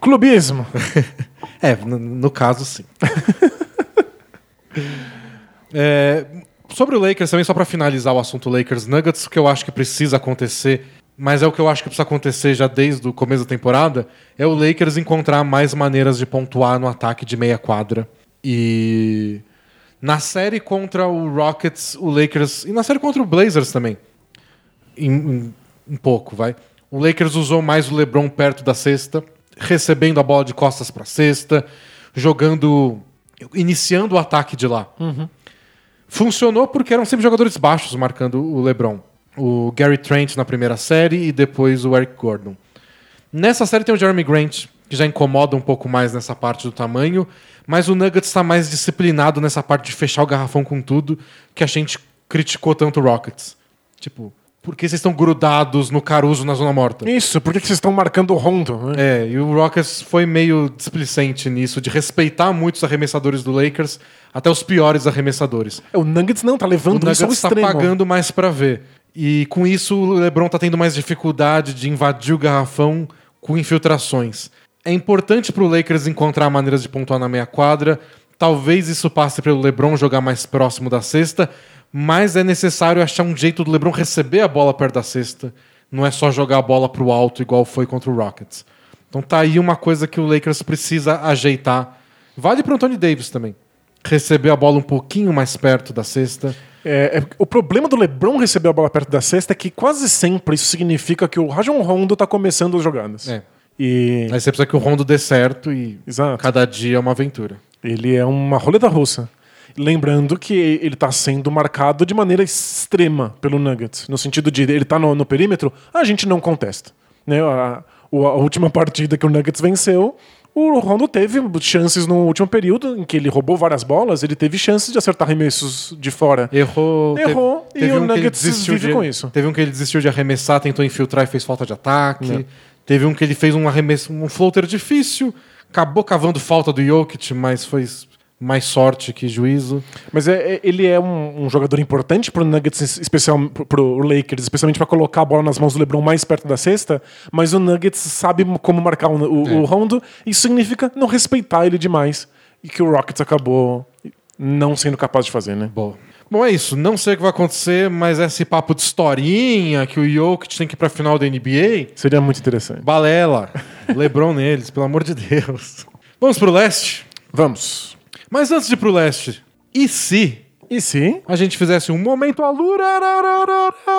Clubismo. É, no, no caso, sim. É, sobre o Lakers, também só para finalizar o assunto Lakers Nuggets, o que eu acho que precisa acontecer, mas é o que eu acho que precisa acontecer já desde o começo da temporada, é o Lakers encontrar mais maneiras de pontuar no ataque de meia quadra. E na série contra o Rockets, o Lakers. E na série contra o Blazers também. Em- em- um pouco, vai. O Lakers usou mais o LeBron perto da cesta, recebendo a bola de costas para cesta, jogando. iniciando o ataque de lá. Funcionou porque eram sempre jogadores baixos marcando o LeBron. O Gary Trent na primeira série e depois o Eric Gordon. Nessa série tem o Jeremy Grant, que já incomoda um pouco mais nessa parte do tamanho, mas o Nuggets está mais disciplinado nessa parte de fechar o garrafão com tudo, que a gente criticou tanto o Rockets. Tipo, por que vocês estão grudados no Caruso na zona morta? Isso, por que vocês estão marcando o Rondo? né? É, e o Rockets foi meio displicente nisso, de respeitar muito os arremessadores do Lakers, até os piores arremessadores. É, O Nuggets não, tá O levando Nuggets isso ao está extremo. pagando mais pra ver. E com isso o LeBron tá tendo mais dificuldade de invadir o garrafão com infiltrações. É importante pro Lakers encontrar maneiras de pontuar na meia quadra. Talvez isso passe pelo LeBron jogar mais próximo da cesta, mas é necessário achar um jeito do LeBron receber a bola perto da cesta. Não é só jogar a bola pro alto igual foi contra o Rockets. Então tá aí uma coisa que o Lakers precisa ajeitar. Vale pro Anthony Davis também. Receber a bola um pouquinho mais perto da cesta. É, é- o problema do LeBron receber a bola perto da cesta é que quase sempre isso significa que o Rajon Rondo tá começando as jogadas. É. E Aí você precisa que o Rondo dê certo e Exato. cada dia é uma aventura. ele é uma roleta russa. Lembrando que ele tá sendo marcado de maneira extrema pelo Nuggets. No sentido de ele tá no, no perímetro, a gente não contesta. Né? A, o- a última partida que o Nuggets venceu, o Rondo teve chances no último período, em que ele roubou várias bolas, ele teve chances de acertar arremessos de fora. Errou. Errou, e o que ele Nuggets desistiu vive de- com isso. Teve um que ele desistiu de arremessar, tentou infiltrar e fez falta de ataque. Não. Teve um que ele fez um arremesso, um floater difícil, acabou cavando falta do Jokic, mas foi mais sorte que juízo. Mas é, é- ele é um, um jogador importante pro Nuggets, especial pro, Lakers, especialmente para colocar a bola nas mãos do LeBron mais perto da cesta. Mas o Nuggets sabe como marcar o, o, É. o Rondo. Isso significa não respeitar ele demais. E que o Rockets acabou não sendo capaz de fazer, né? Bom. Bom, é isso. Não sei o que vai acontecer, mas esse papo de historinha que o Jokic tem que ir pra final da NBA, Seria muito interessante. balela. LeBron neles, pelo amor de Deus. Vamos pro leste? Vamos. Mas antes de ir pro leste, e se E se? a gente fizesse um momento alura?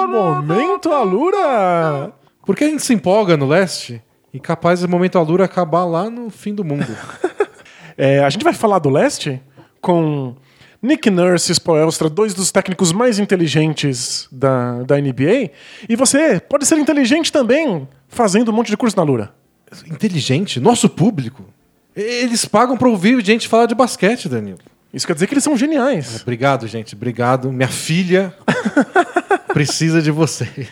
Momento Alura! Porque a gente se empolga no leste e capaz o momento alura acabar lá no fim do mundo. É, a gente vai falar do leste com Nick Nurse e Spoelstra, dois dos técnicos mais inteligentes da, da NBA. E você pode ser inteligente também fazendo um monte de curso na Lura. Inteligente, nosso público. Eles pagam pra ouvir gente falar de basquete, Danilo. Isso quer dizer que eles são geniais. Obrigado, gente. Obrigado. Minha filha precisa de vocês.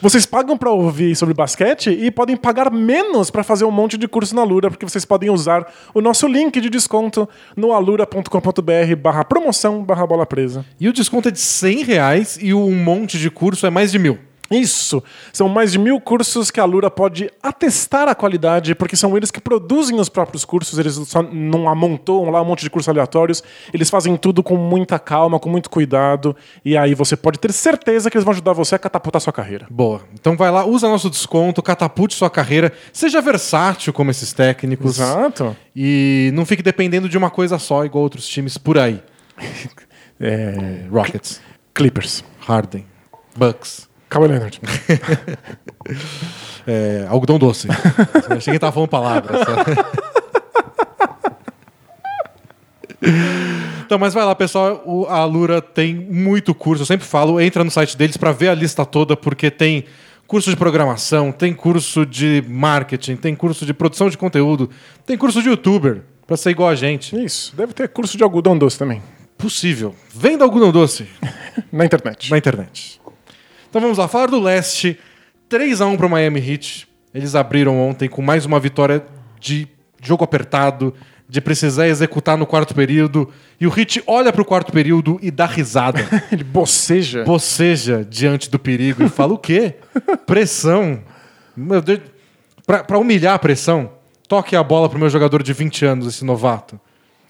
Vocês pagam pra ouvir sobre basquete e podem pagar menos pra fazer um monte de curso na Lura, porque vocês podem usar o nosso link de desconto no alura.com.br barra promoção barra bola presa. E o desconto é de 100 reais e o um monte de curso é mais de mil. Isso! São mais de mil cursos que a Lura pode atestar a qualidade, porque são eles que produzem os próprios cursos, eles só não amontoam lá um monte de cursos aleatórios, eles fazem tudo com muita calma, com muito cuidado, e aí você pode ter certeza que eles vão ajudar você a catapultar sua carreira. Boa. Então vai lá, usa nosso desconto, catapulte sua carreira, seja versátil como esses técnicos. Exato. E não fique dependendo de uma coisa só, igual outros times por aí. É... Rockets, Clippers. Harden, Bucks, Kawhi Leonard. é, algodão doce. Eu achei que tava falando palavras. Então, mas vai lá, pessoal. O, a Lura tem muito curso. Eu sempre falo, entra no site deles para ver a lista toda, porque tem curso de programação, tem curso de marketing, tem curso de produção de conteúdo, tem curso de youtuber, pra ser igual a gente. Isso, deve ter curso de algodão doce também. Possível. Venda algodão doce Na internet. na internet. Então vamos lá, falar do leste. 3 a 1 pro Miami Heat. Eles abriram ontem com mais uma vitória de jogo apertado, de precisar executar no quarto período. E o Heat olha pro quarto período e dá risada. Ele boceja. boceja diante do perigo e fala o quê? Pressão. Meu Deus. Pra humilhar a pressão, toque a bola pro meu jogador de 20 anos, esse novato.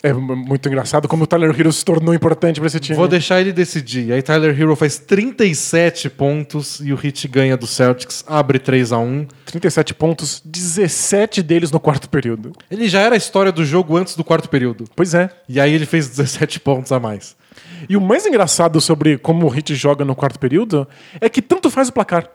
É muito engraçado como o Tyler Hero se tornou importante pra esse time. Vou deixar ele decidir. Aí Tyler Hero faz 37 pontos e o Heat ganha do Celtics, abre 3 a 1 37 pontos, 17 deles no quarto período. Ele já era a história do jogo antes do quarto período. Pois é. E aí ele fez 17 pontos a mais. E o mais engraçado sobre como o Heat joga no quarto período é que tanto faz o placar.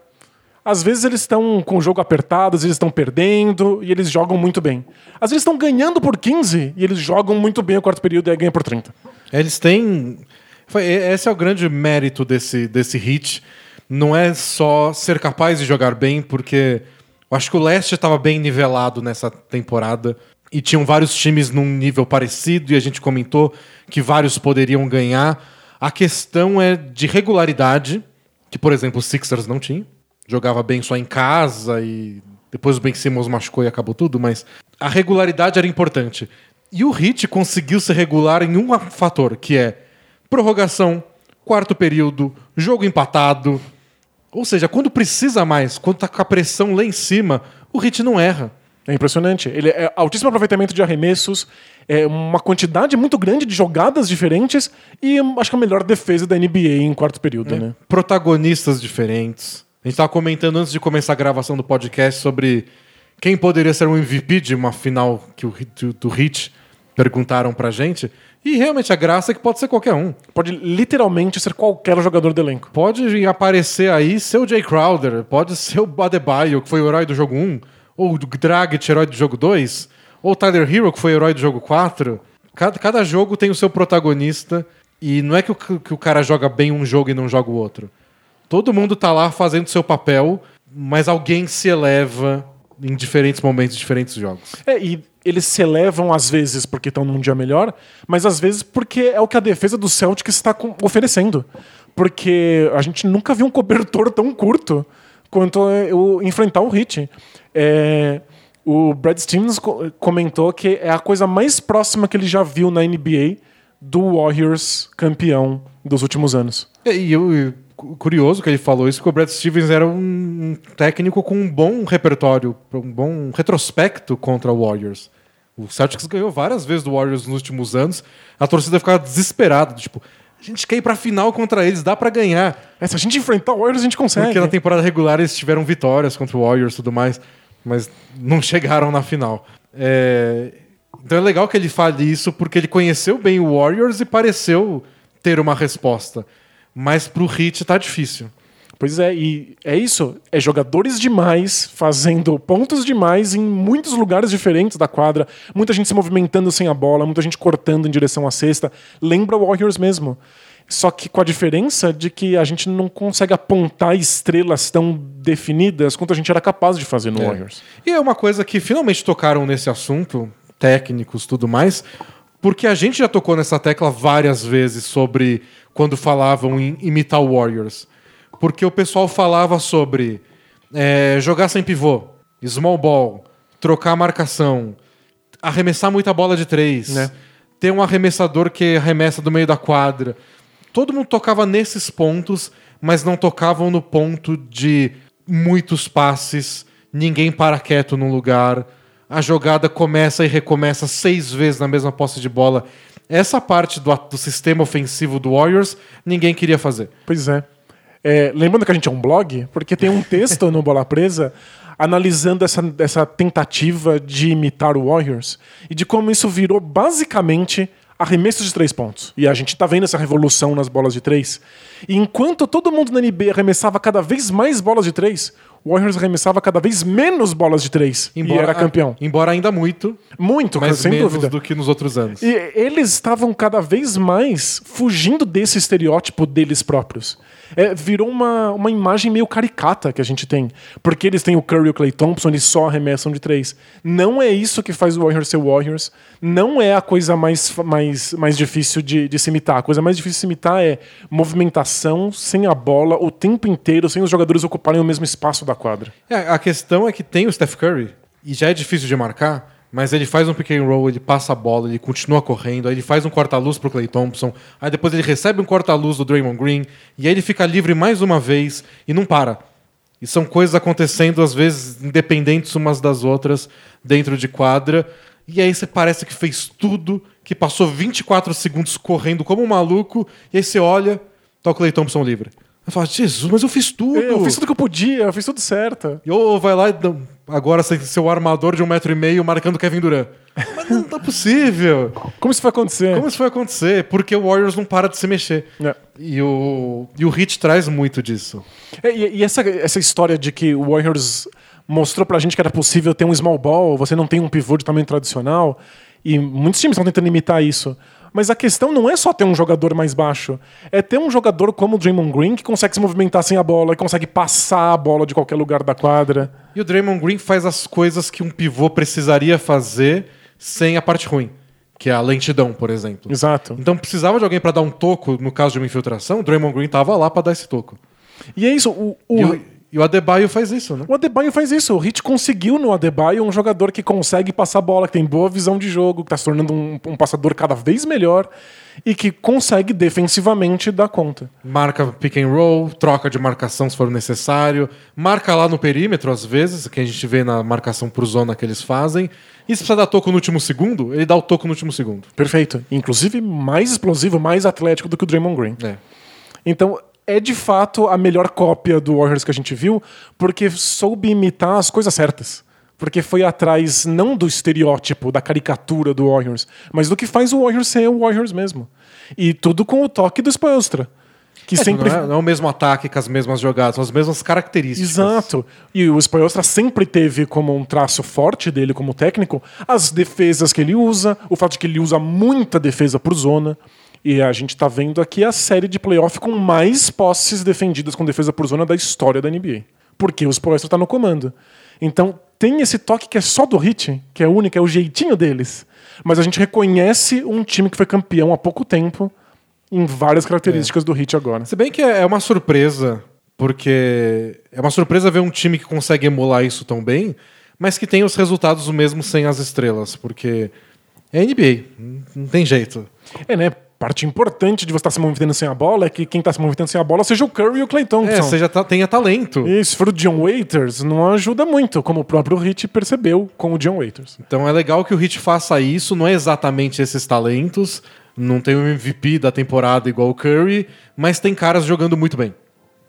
Às vezes eles estão com o jogo apertado, vezes estão perdendo e eles jogam muito bem. Às vezes estão ganhando por 15 e eles jogam muito bem o quarto período e ganham por 30. Eles têm. Esse é o grande mérito desse, desse hit. Não é só ser capaz de jogar bem, porque eu acho que o leste estava bem nivelado nessa temporada. E tinham vários times num nível parecido, e a gente comentou que vários poderiam ganhar. A questão é de regularidade, que, por exemplo, o Sixers não tinha. Jogava bem só em casa e depois o Ben Simmons machucou e acabou tudo, mas a regularidade era importante. E o Heat conseguiu ser regular em um fator, que é prorrogação, quarto período, jogo empatado. Ou seja, quando precisa mais, quando tá com a pressão lá em cima, o Heat não erra. É impressionante. Ele é altíssimo aproveitamento de arremessos, é uma quantidade muito grande de jogadas diferentes e hum, acho que a melhor defesa da NBA em quarto período, né? Protagonistas diferentes. A gente tava comentando antes de começar a gravação do podcast sobre quem poderia ser um MVP de uma final que o Heat- do Heat perguntaram pra gente. E realmente a graça é que pode ser qualquer um. Pode literalmente ser qualquer jogador do elenco. Pode aparecer aí ser o Jay Crowder, pode ser o Adebayo, que foi o herói do jogo 1, ou o Dragic, herói do jogo 2, ou o Tyler Hero, que foi o herói do jogo 4. Cada, cada jogo tem o seu protagonista, e não é que o, que o cara joga bem um jogo e não joga o outro. Todo mundo tá lá fazendo seu papel, mas alguém se eleva em diferentes momentos, diferentes jogos. É, e eles se elevam às vezes porque estão num dia melhor, mas às vezes porque é o que a defesa do Celtics está oferecendo. Porque a gente nunca viu um cobertor tão curto quanto é, o enfrentar o Hit. É, o Brad Stevens co- comentou que é a coisa mais próxima que ele já viu na NBA do Warriors campeão dos últimos anos. E e eu, curioso que ele falou isso, porque o Brad Stevens era um técnico com um bom repertório, um bom retrospecto contra o Warriors. O Celtics ganhou várias vezes do Warriors nos últimos anos. A torcida ficava desesperada, tipo, a gente quer ir pra final contra eles, dá pra ganhar. É, se a gente enfrentar o Warriors, a gente consegue. Porque na temporada regular eles tiveram vitórias contra o Warriors e tudo mais, mas não chegaram na final. É, Então é legal que ele fale isso porque ele conheceu bem o Warriors e pareceu ter uma resposta. Mas pro Heat tá difícil. Pois é, e é isso. É jogadores demais fazendo pontos demais em muitos lugares diferentes da quadra. Muita gente se movimentando sem a bola, muita gente cortando em direção à cesta. Lembra o Warriors mesmo. Só que com a diferença de que a gente não consegue apontar estrelas tão definidas quanto a gente era capaz de fazer no É. Warriors. E é uma coisa que finalmente tocaram nesse assunto, técnicos tudo mais, porque a gente já tocou nessa tecla várias vezes sobre quando falavam em imitar Warriors. Porque o pessoal falava sobre é, jogar sem pivô, small ball, trocar a marcação, arremessar muita bola de três, Né. ter um arremessador que arremessa do meio da quadra. Todo mundo tocava nesses pontos, mas não tocavam no ponto de muitos passes, ninguém para quieto num lugar, a jogada começa e recomeça seis vezes na mesma posse de bola. Essa parte do, do sistema ofensivo do Warriors, ninguém queria fazer. Pois é. É, lembrando que a gente é um blog, porque tem um texto no Bola Presa analisando essa, essa tentativa de imitar o Warriors e de como isso virou basicamente arremessos de três pontos. E a gente tá vendo essa revolução nas bolas de três. E enquanto todo mundo na NBA arremessava cada vez mais bolas de três, o Warriors arremessava cada vez menos bolas de três. e era campeão. Embora ainda muito, Muito, mas sem menos dúvida. do que nos outros anos. E eles estavam cada vez mais fugindo desse estereótipo deles próprios. É, virou uma, uma imagem meio caricata que a gente tem. Porque eles têm o Curry e o Clay Thompson, eles só arremessam de três. Não é isso que faz o Warriors ser Warriors. Não é a coisa mais, mais, mais difícil de, de se imitar. A coisa mais difícil de se imitar é movimentação sem a bola o tempo inteiro, sem os jogadores ocuparem o mesmo espaço da quadra. É, a questão é que tem o Steph Curry, e já é difícil de marcar, mas ele faz um pick and roll, ele passa a bola, ele continua correndo, aí ele faz um corta-luz pro Clay Thompson, aí depois ele recebe um corta-luz do Draymond Green, e aí ele fica livre mais uma vez e não para. E são coisas acontecendo, às vezes, independentes umas das outras, dentro de quadra. E aí você parece que fez tudo, que passou 24 segundos correndo como um maluco, e aí você olha, tá o Clay Thompson livre. Eu falo, Jesus, mas eu fiz tudo. Eu fiz tudo que eu podia, eu fiz tudo certo. E ou vai lá e dá- agora ser seu armador de um metro e meio marcando Kevin Durant. Mas não tá possível. Como isso vai acontecer? Como isso foi acontecer? Porque o Warriors não para de se mexer. É. E o, e o Hit traz muito disso. É, E, e essa, essa história de que o Warriors mostrou pra gente que era possível ter um small ball, você não tem um pivô de tamanho tradicional, e muitos times estão tentando imitar isso. Mas a questão não é só ter um jogador mais baixo, é ter um jogador como o Draymond Green que consegue se movimentar sem a bola, que consegue passar a bola de qualquer lugar da quadra. E o Draymond Green faz as coisas que um pivô precisaria fazer sem a parte ruim, que é a lentidão, por exemplo. Exato. Então precisava de alguém pra dar um toco no caso de uma infiltração, o Draymond Green tava lá pra dar esse toco. E é isso, o, o, E, o, e o Adebayo faz isso, né? O Adebayo faz isso. O Hit conseguiu no Adebayo um jogador que consegue passar a bola, que tem boa visão de jogo, que está se tornando um, um passador cada vez melhor e que consegue defensivamente dar conta. Marca pick and roll, troca de marcação se for necessário, marca lá no perímetro às vezes, que a gente vê na marcação por zona que eles fazem. E se precisar dar toco no último segundo, ele dá o toco no último segundo. Perfeito. Inclusive mais explosivo, mais atlético do que o Draymond Green. É. Então, é de fato a melhor cópia do Warriors que a gente viu, porque soube imitar as coisas certas. Porque foi atrás não do estereótipo, da caricatura do Warriors, mas do que faz o Warriors ser o Warriors mesmo. E tudo com o toque do Spoelstra. Que sempre. Não, é, não é o mesmo ataque com as mesmas jogadas, são as mesmas características. Exato. E o Spoelstra sempre teve como um traço forte dele como técnico as defesas que ele usa, o fato de que ele usa muita defesa por zona. E a gente tá vendo aqui a série de playoff com mais posses defendidas com defesa por zona da história da NBA. Porque o Spoelstra tá no comando. Então tem esse toque que é só do Hit, que é único, é o jeitinho deles. Mas a gente reconhece um time que foi campeão há pouco tempo em várias características do Hit agora. Se bem que é é uma surpresa, porque é uma surpresa ver um time que consegue emular isso tão bem, mas que tem os resultados o mesmo sem as estrelas, porque é NBA, não tem jeito. É, né? Parte importante de você estar se movimentando sem a bola é que quem está se movimentando sem a bola seja o Curry e o Clay Thompson. É, você já tá- tenha talento. E se for o John Waiters, não ajuda muito, como o próprio Hit percebeu com o John Waiters. Então é legal que o Hit faça isso, não é exatamente esses talentos, não tem um MVP da temporada igual o Curry, mas tem caras jogando muito bem.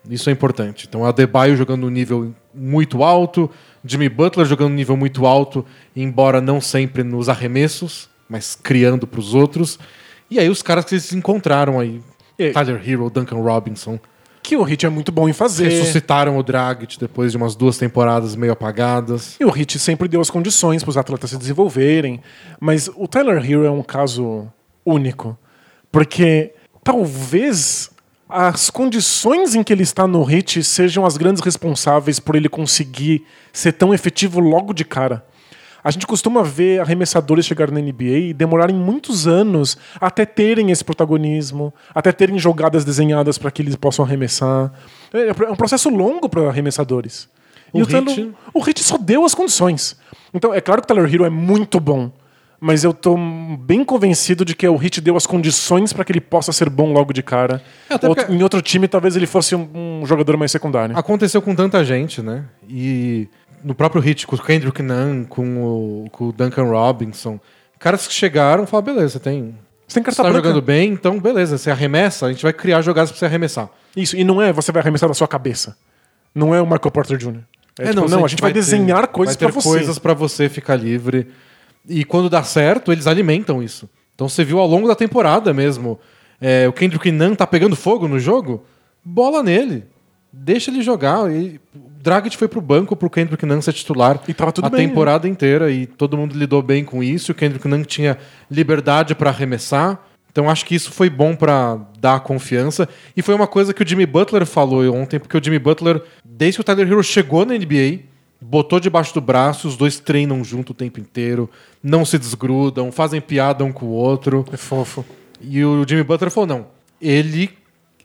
Isso é importante. Então, Adebayo jogando um nível muito alto, Jimmy Butler jogando um nível muito alto, embora não sempre nos arremessos, mas criando para os outros. E aí os caras que eles se encontraram aí, E- Tyler Hero, Duncan Robinson, Que o Hit é muito bom em fazer. ressuscitaram o Dragic depois de umas duas temporadas meio apagadas. E o Hit sempre deu as condições para os atletas se desenvolverem. Mas o Tyler Hero é um caso único. Porque talvez as condições em que ele está no Hit sejam as grandes responsáveis por ele conseguir ser tão efetivo logo de cara. A gente costuma ver arremessadores chegarem na NBA e demorarem muitos anos até terem esse protagonismo, até terem jogadas desenhadas para que eles possam arremessar. É é um processo longo para arremessadores. O e o, Hit- o Hit só deu as condições. Então, é claro que o Tyler Hero é muito bom, mas eu tô bem convencido de que o Hit deu as condições para que ele possa ser bom logo de cara. É, Outro- Em outro time, talvez ele fosse um, um jogador mais secundário. Aconteceu com tanta gente, né? E no próprio hit, com o Kendrick Nunn, com o, com o Duncan Robinson, caras que chegaram e falaram, beleza, você tem... Você tem Você carta tá branca. jogando bem, então beleza, você arremessa, a gente vai criar jogadas pra você arremessar. Isso, e não é você vai arremessar da sua cabeça. Não é o Michael Porter Jr. É, tipo, não, a gente vai, ter- desenhar coisas vai ter para você. coisas pra você ficar livre. E quando dá certo, eles alimentam isso. Então você viu ao longo da temporada mesmo. é, o Kendrick Nunn tá pegando fogo no jogo, bola nele. Deixa ele jogar. E Dragic foi pro banco pro Kendrick Nunn ser titular E tava tudo a bem, temporada inteira e todo mundo lidou bem com isso. O Kendrick Nunn tinha liberdade para arremessar. Então acho que isso foi bom para dar confiança. E foi uma coisa que o Jimmy Butler falou ontem, porque o Jimmy Butler, desde que o Tyler Hero chegou na NBA, botou debaixo do braço, os dois treinam junto o tempo inteiro, não se desgrudam, fazem piada um com o outro. É fofo. E o Jimmy Butler falou: não, ele,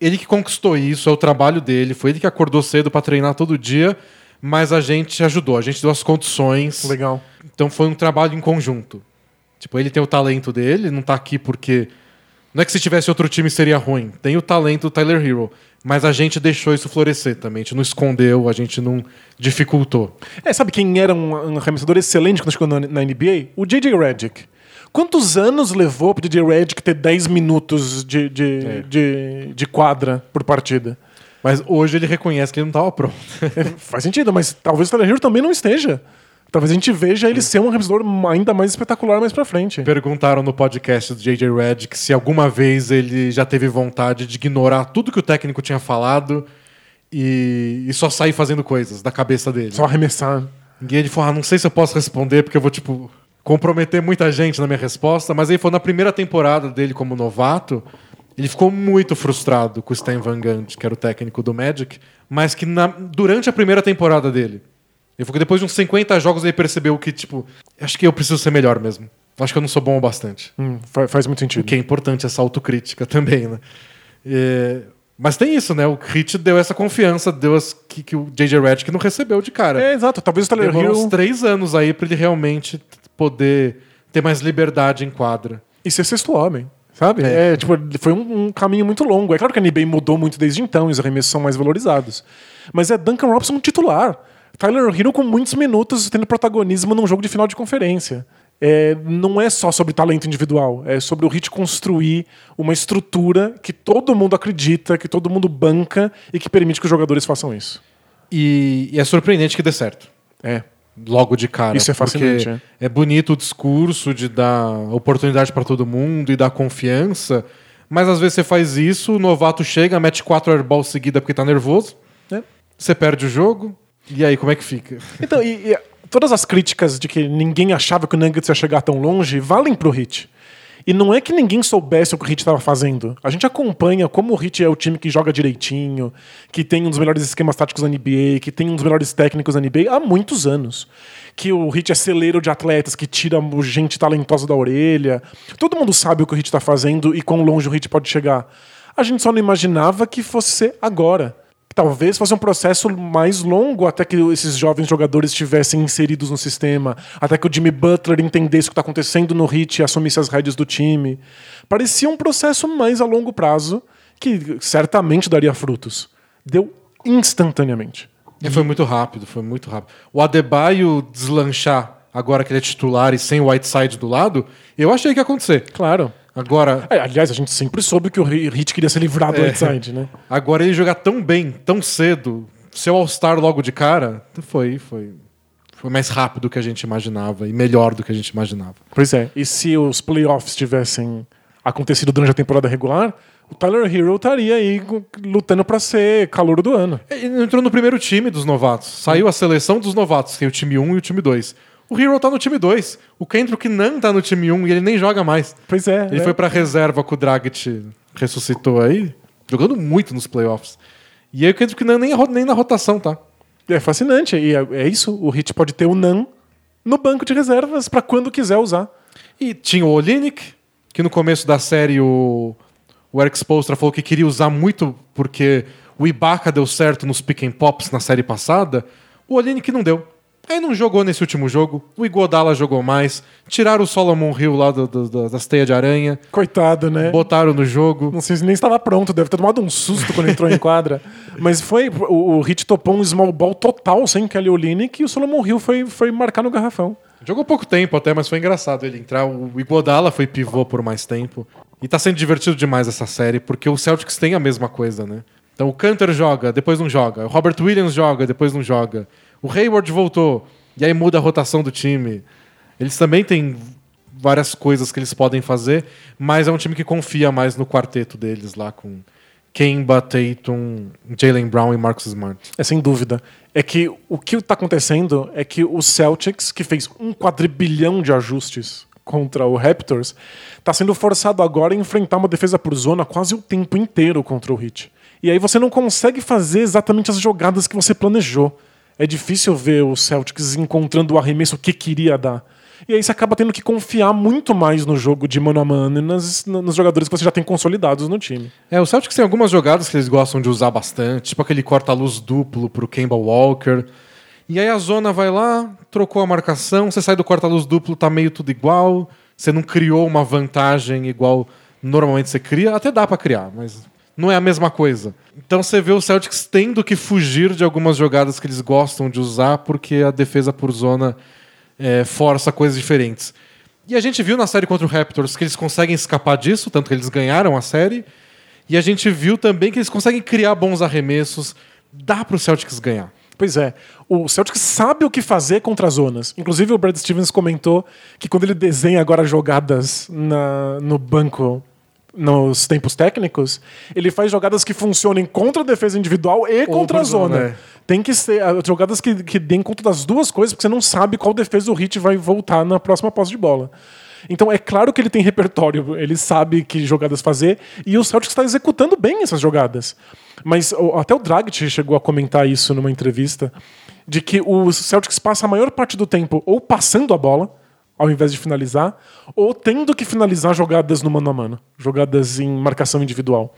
ele que conquistou isso, é o trabalho dele, foi ele que acordou cedo para treinar todo dia, mas a gente ajudou, a gente deu as condições. Legal. Então foi um trabalho em conjunto. Tipo, ele tem o talento dele, não tá aqui porque. Não é que se tivesse outro time seria ruim. Tem o talento do Tyler Hero. Mas a gente deixou isso florescer também. A gente não escondeu, a gente não dificultou. É, sabe quem era um, um arremessador excelente quando chegou na, na NBA? O J.J. Redick. Quantos anos levou pro J.J. Redick ter 10 minutos de, de, É. de, de quadra por partida? Mas hoje ele reconhece que ele não estava pronto. É, faz sentido, mas talvez o Tyler Hero também não esteja. Talvez a gente veja ele ser um arremessador ainda mais espetacular mais pra frente. Perguntaram no podcast do JJ Redick se alguma vez ele já teve vontade de ignorar tudo que o técnico tinha falado e, e só sair fazendo coisas da cabeça dele. Só arremessar. E ele falou: ah, não sei se eu posso responder, porque eu vou, tipo, comprometer muita gente na minha resposta. Mas aí foi na primeira temporada dele como novato. Ele ficou muito frustrado com o Stan Van Gundy, que era o técnico do Magic, mas que na- durante a primeira temporada dele. Ele falou que depois de uns 50 jogos ele percebeu que, tipo, acho que eu preciso ser melhor mesmo. Acho que eu não sou bom o bastante. Hum, fa- faz muito O sentido. que é importante essa autocrítica também, né? Mas tem isso, né? O Hit deu essa confiança, deu as que, que o JJ Redick não recebeu de cara. É, exato. Talvez o Tyler Demorou Hero uns três anos aí pra ele realmente poder ter mais liberdade em quadra. e ser sexto homem. Sabe? É, tipo, foi um, um caminho muito longo. É claro que a NBA mudou muito desde então e os arremessos são mais valorizados. Mas é Duncan Robinson titular. Tyler Hero com muitos minutos tendo protagonismo num jogo de final de conferência. É, não é só sobre talento individual, é sobre o Hit construir uma estrutura que todo mundo acredita, que todo mundo banca e que permite que os jogadores façam isso. E, e é surpreendente que dê certo. É. Logo de cara. Isso é fascinante, porque é bonito o discurso de dar oportunidade pra todo mundo e dar confiança. Mas às vezes você faz isso, o novato chega, mete quatro airballs seguida porque tá nervoso. É. Você perde o jogo. E aí, como é que fica? Então, e, e todas as críticas de que ninguém achava que o Nuggets ia chegar tão longe valem pro Hit. E não é que ninguém soubesse o que o Hit estava fazendo. A gente acompanha como o Hit é o time que joga direitinho, que tem um dos melhores esquemas táticos da NBA, que tem um dos melhores técnicos da NBA há muitos anos. Que o Hit é celeiro de atletas, que tira gente talentosa da orelha. Todo mundo sabe o que o Hit está fazendo e quão longe o Hit pode chegar. A gente só não imaginava que fosse ser agora. Talvez fosse um processo mais longo até que esses jovens jogadores estivessem inseridos no sistema, até que o Jimmy Butler entendesse o que está acontecendo no Heat e assumisse as rédeas do time. Parecia um processo mais a longo prazo que certamente daria frutos. Deu instantaneamente. E foi muito rápido, foi muito rápido. O Adebayo deslanchar agora que ele é titular e sem o Whiteside do lado, eu achei que ia acontecer. Claro. Agora, É, aliás, a gente sempre soube que o Heat queria se livrar do É. Whiteside, né? agora ele jogar tão bem, tão cedo, seu All-Star logo de cara, foi, foi, foi mais rápido do que a gente imaginava e melhor do que a gente imaginava. Pois é. E se os playoffs tivessem acontecido durante a temporada regular, o Tyler Hero estaria aí lutando pra ser calor do ano. Ele entrou no primeiro time dos novatos. Saiu a seleção dos novatos, tem o time 1 e o time 2. O Hero tá no time 2. O Kendrick não tá no time 1 e ele nem joga mais. Pois é. Ele é. foi pra reserva com o Dragic ressuscitou aí, jogando muito nos playoffs. E aí o Kendrick não nem, nem na rotação, tá? É fascinante. E é, é isso. O Hit pode ter o Nan no banco de reservas pra quando quiser usar. E tinha o Olinick, que no começo da série o, o Eric Spoelstra falou que queria usar muito porque o Ibaka deu certo nos pick and pops na série passada. O Olinick não deu. Aí não jogou nesse último jogo. O Igodala jogou mais. Tiraram o Solomon Hill lá do, do, das teias de aranha. Coitado, né? Botaram no jogo. Não sei se nem estava pronto, deve ter tomado um susto quando entrou em quadra. Mas foi. O, o Hit topou um small ball total sem Kelly Olynyk e o Solomon Hill foi, foi marcar no garrafão. Jogou pouco tempo até, mas foi engraçado ele entrar. O Iguodala foi pivô por mais tempo. E tá sendo divertido demais essa série, porque o Celtics tem a mesma coisa, né? Então o Cantor joga, depois não joga. O Robert Williams joga, depois não joga. O Hayward voltou, e aí muda a rotação do time. Eles também têm várias coisas que eles podem fazer, mas é um time que confia mais no quarteto deles lá com Kemba, Tatum, Jalen Brown e Marcus Smart. É sem dúvida. É que o que está acontecendo é que o Celtics, que fez um quadrilhão de ajustes contra o Raptors, está sendo forçado agora a enfrentar uma defesa por zona quase o tempo inteiro contra o Heat. E aí você não consegue fazer exatamente as jogadas que você planejou. É difícil ver o Celtics encontrando o arremesso que queria dar. E aí você acaba tendo que confiar muito mais no jogo de mano a mano e nas, nos jogadores que você já tem consolidados no time. É, o Celtics tem algumas jogadas que eles gostam de usar bastante, tipo aquele corta-luz duplo pro Kemba Walker. E aí a zona vai lá, trocou a marcação, você sai do corta-luz duplo, tá meio tudo igual, você não criou uma vantagem igual normalmente você cria, até dá para criar, mas não é a mesma coisa. Então você vê o Celtics tendo que fugir de algumas jogadas que eles gostam de usar porque a defesa por zona é, força coisas diferentes. E a gente viu na série contra o Raptors que eles conseguem escapar disso, tanto que eles ganharam a série. E a gente viu também que eles conseguem criar bons arremessos. Dá para o Celtics ganhar. Pois é. O Celtics sabe o que fazer contra as zonas. Inclusive, o Brad Stevens comentou que quando ele desenha agora jogadas na, no banco nos tempos técnicos, ele faz jogadas que funcionem contra a defesa individual e Ou contra a zona. zona. É. Tem que ser uh, jogadas que, que deem conta das duas coisas, porque você não sabe qual defesa do Hit vai voltar na próxima posse de bola. Então é claro que ele tem repertório, ele sabe que jogadas fazer, e o Celtics está executando bem essas jogadas. Mas até o Dragic chegou a comentar isso numa entrevista, de que o Celtics passa a maior parte do tempo ou passando a bola, ao invés de finalizar, ou tendo que finalizar jogadas no mano a mano, jogadas em marcação individual.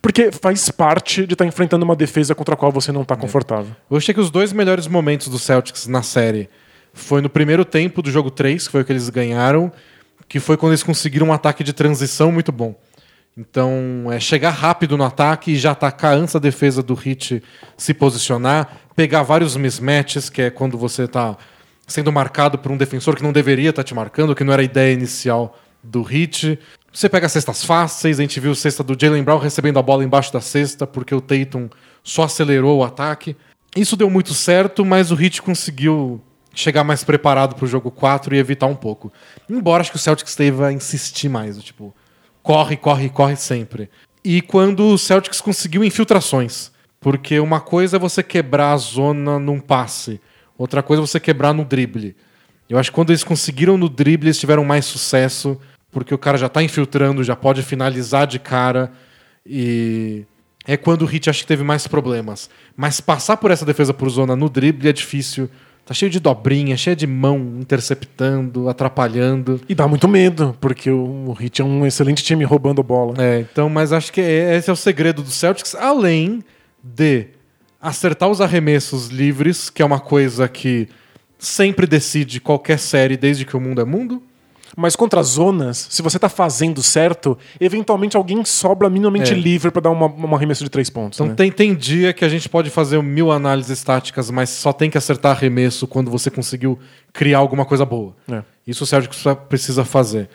Porque faz parte de estar tá enfrentando uma defesa contra a qual você não está é. confortável. Eu achei que os dois melhores momentos do Celtics na série foi no primeiro tempo do jogo 3, que foi o que eles ganharam, que foi quando eles conseguiram um ataque de transição muito bom. Então, é chegar rápido no ataque e já atacar antes a defesa do Hit se posicionar, pegar vários mismatches, que é quando você está sendo marcado por um defensor que não deveria estar te marcando, que não era a ideia inicial do hit. Você pega cestas fáceis, a gente viu cesta do Jalen Brown recebendo a bola embaixo da cesta porque o Tatum só acelerou o ataque. Isso deu muito certo, mas o Hit conseguiu chegar mais preparado para o jogo 4 e evitar um pouco. Embora acho que o Celtics teve a insistir mais, tipo, corre, corre, corre sempre. E quando o Celtics conseguiu infiltrações, porque uma coisa é você quebrar a zona num passe, Outra coisa é você quebrar no drible. Eu acho que quando eles conseguiram no drible, eles tiveram mais sucesso, porque o cara já está infiltrando, já pode finalizar de cara. E é quando o Hit acho que teve mais problemas. Mas passar por essa defesa por zona no drible é difícil. Tá cheio de dobrinha, cheio de mão interceptando, atrapalhando. E dá muito medo, porque o Hit é um excelente time roubando bola. É, então, mas acho que é, esse é o segredo do Celtics, além de acertar os arremessos livres, que é uma coisa que sempre decide qualquer série desde que o mundo é mundo. Mas contra as zonas, se você tá fazendo certo, eventualmente alguém sobra minimamente é. livre para dar uma, uma arremesso de três pontos. Então né? tem, tem dia que a gente pode fazer mil análises táticas, mas só tem que acertar arremesso quando você conseguiu criar alguma coisa boa. É. Isso o Sérgio precisa fazer.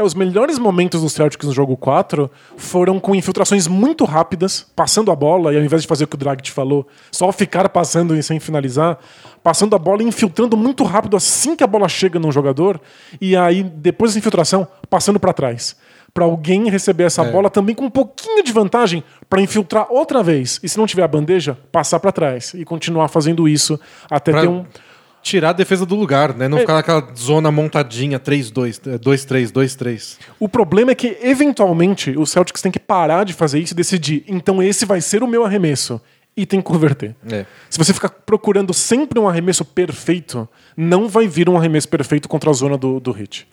É, os melhores momentos do Celtics no jogo 4 foram com infiltrações muito rápidas, passando a bola, e ao invés de fazer o que o Drag te falou, só ficar passando e sem finalizar, passando a bola e infiltrando muito rápido assim que a bola chega no jogador, e aí, depois da infiltração, passando para trás. Para alguém receber essa é. bola também com um pouquinho de vantagem para infiltrar outra vez. E se não tiver a bandeja, passar para trás e continuar fazendo isso até pra... ter um tirar a defesa do lugar, né? Não é. ficar naquela zona montadinha 3-2, 2-3, 2-3. O problema é que, eventualmente, o Celtics tem que parar de fazer isso e decidir. Então, esse vai ser o meu arremesso. E tem que converter. É. Se você ficar procurando sempre um arremesso perfeito, não vai vir um arremesso perfeito contra a zona do, do hit.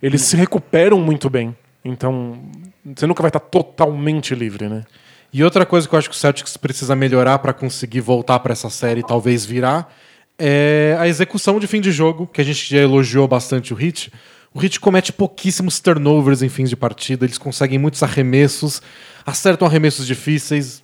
Eles se recuperam muito bem. Então, você nunca vai estar totalmente livre, né? E outra coisa que eu acho que o Celtics precisa melhorar para conseguir voltar para essa série e talvez virar é a execução de fim de jogo, que a gente já elogiou bastante o Hit. O Hit comete pouquíssimos turnovers em fins de partida, eles conseguem muitos arremessos, acertam arremessos difíceis,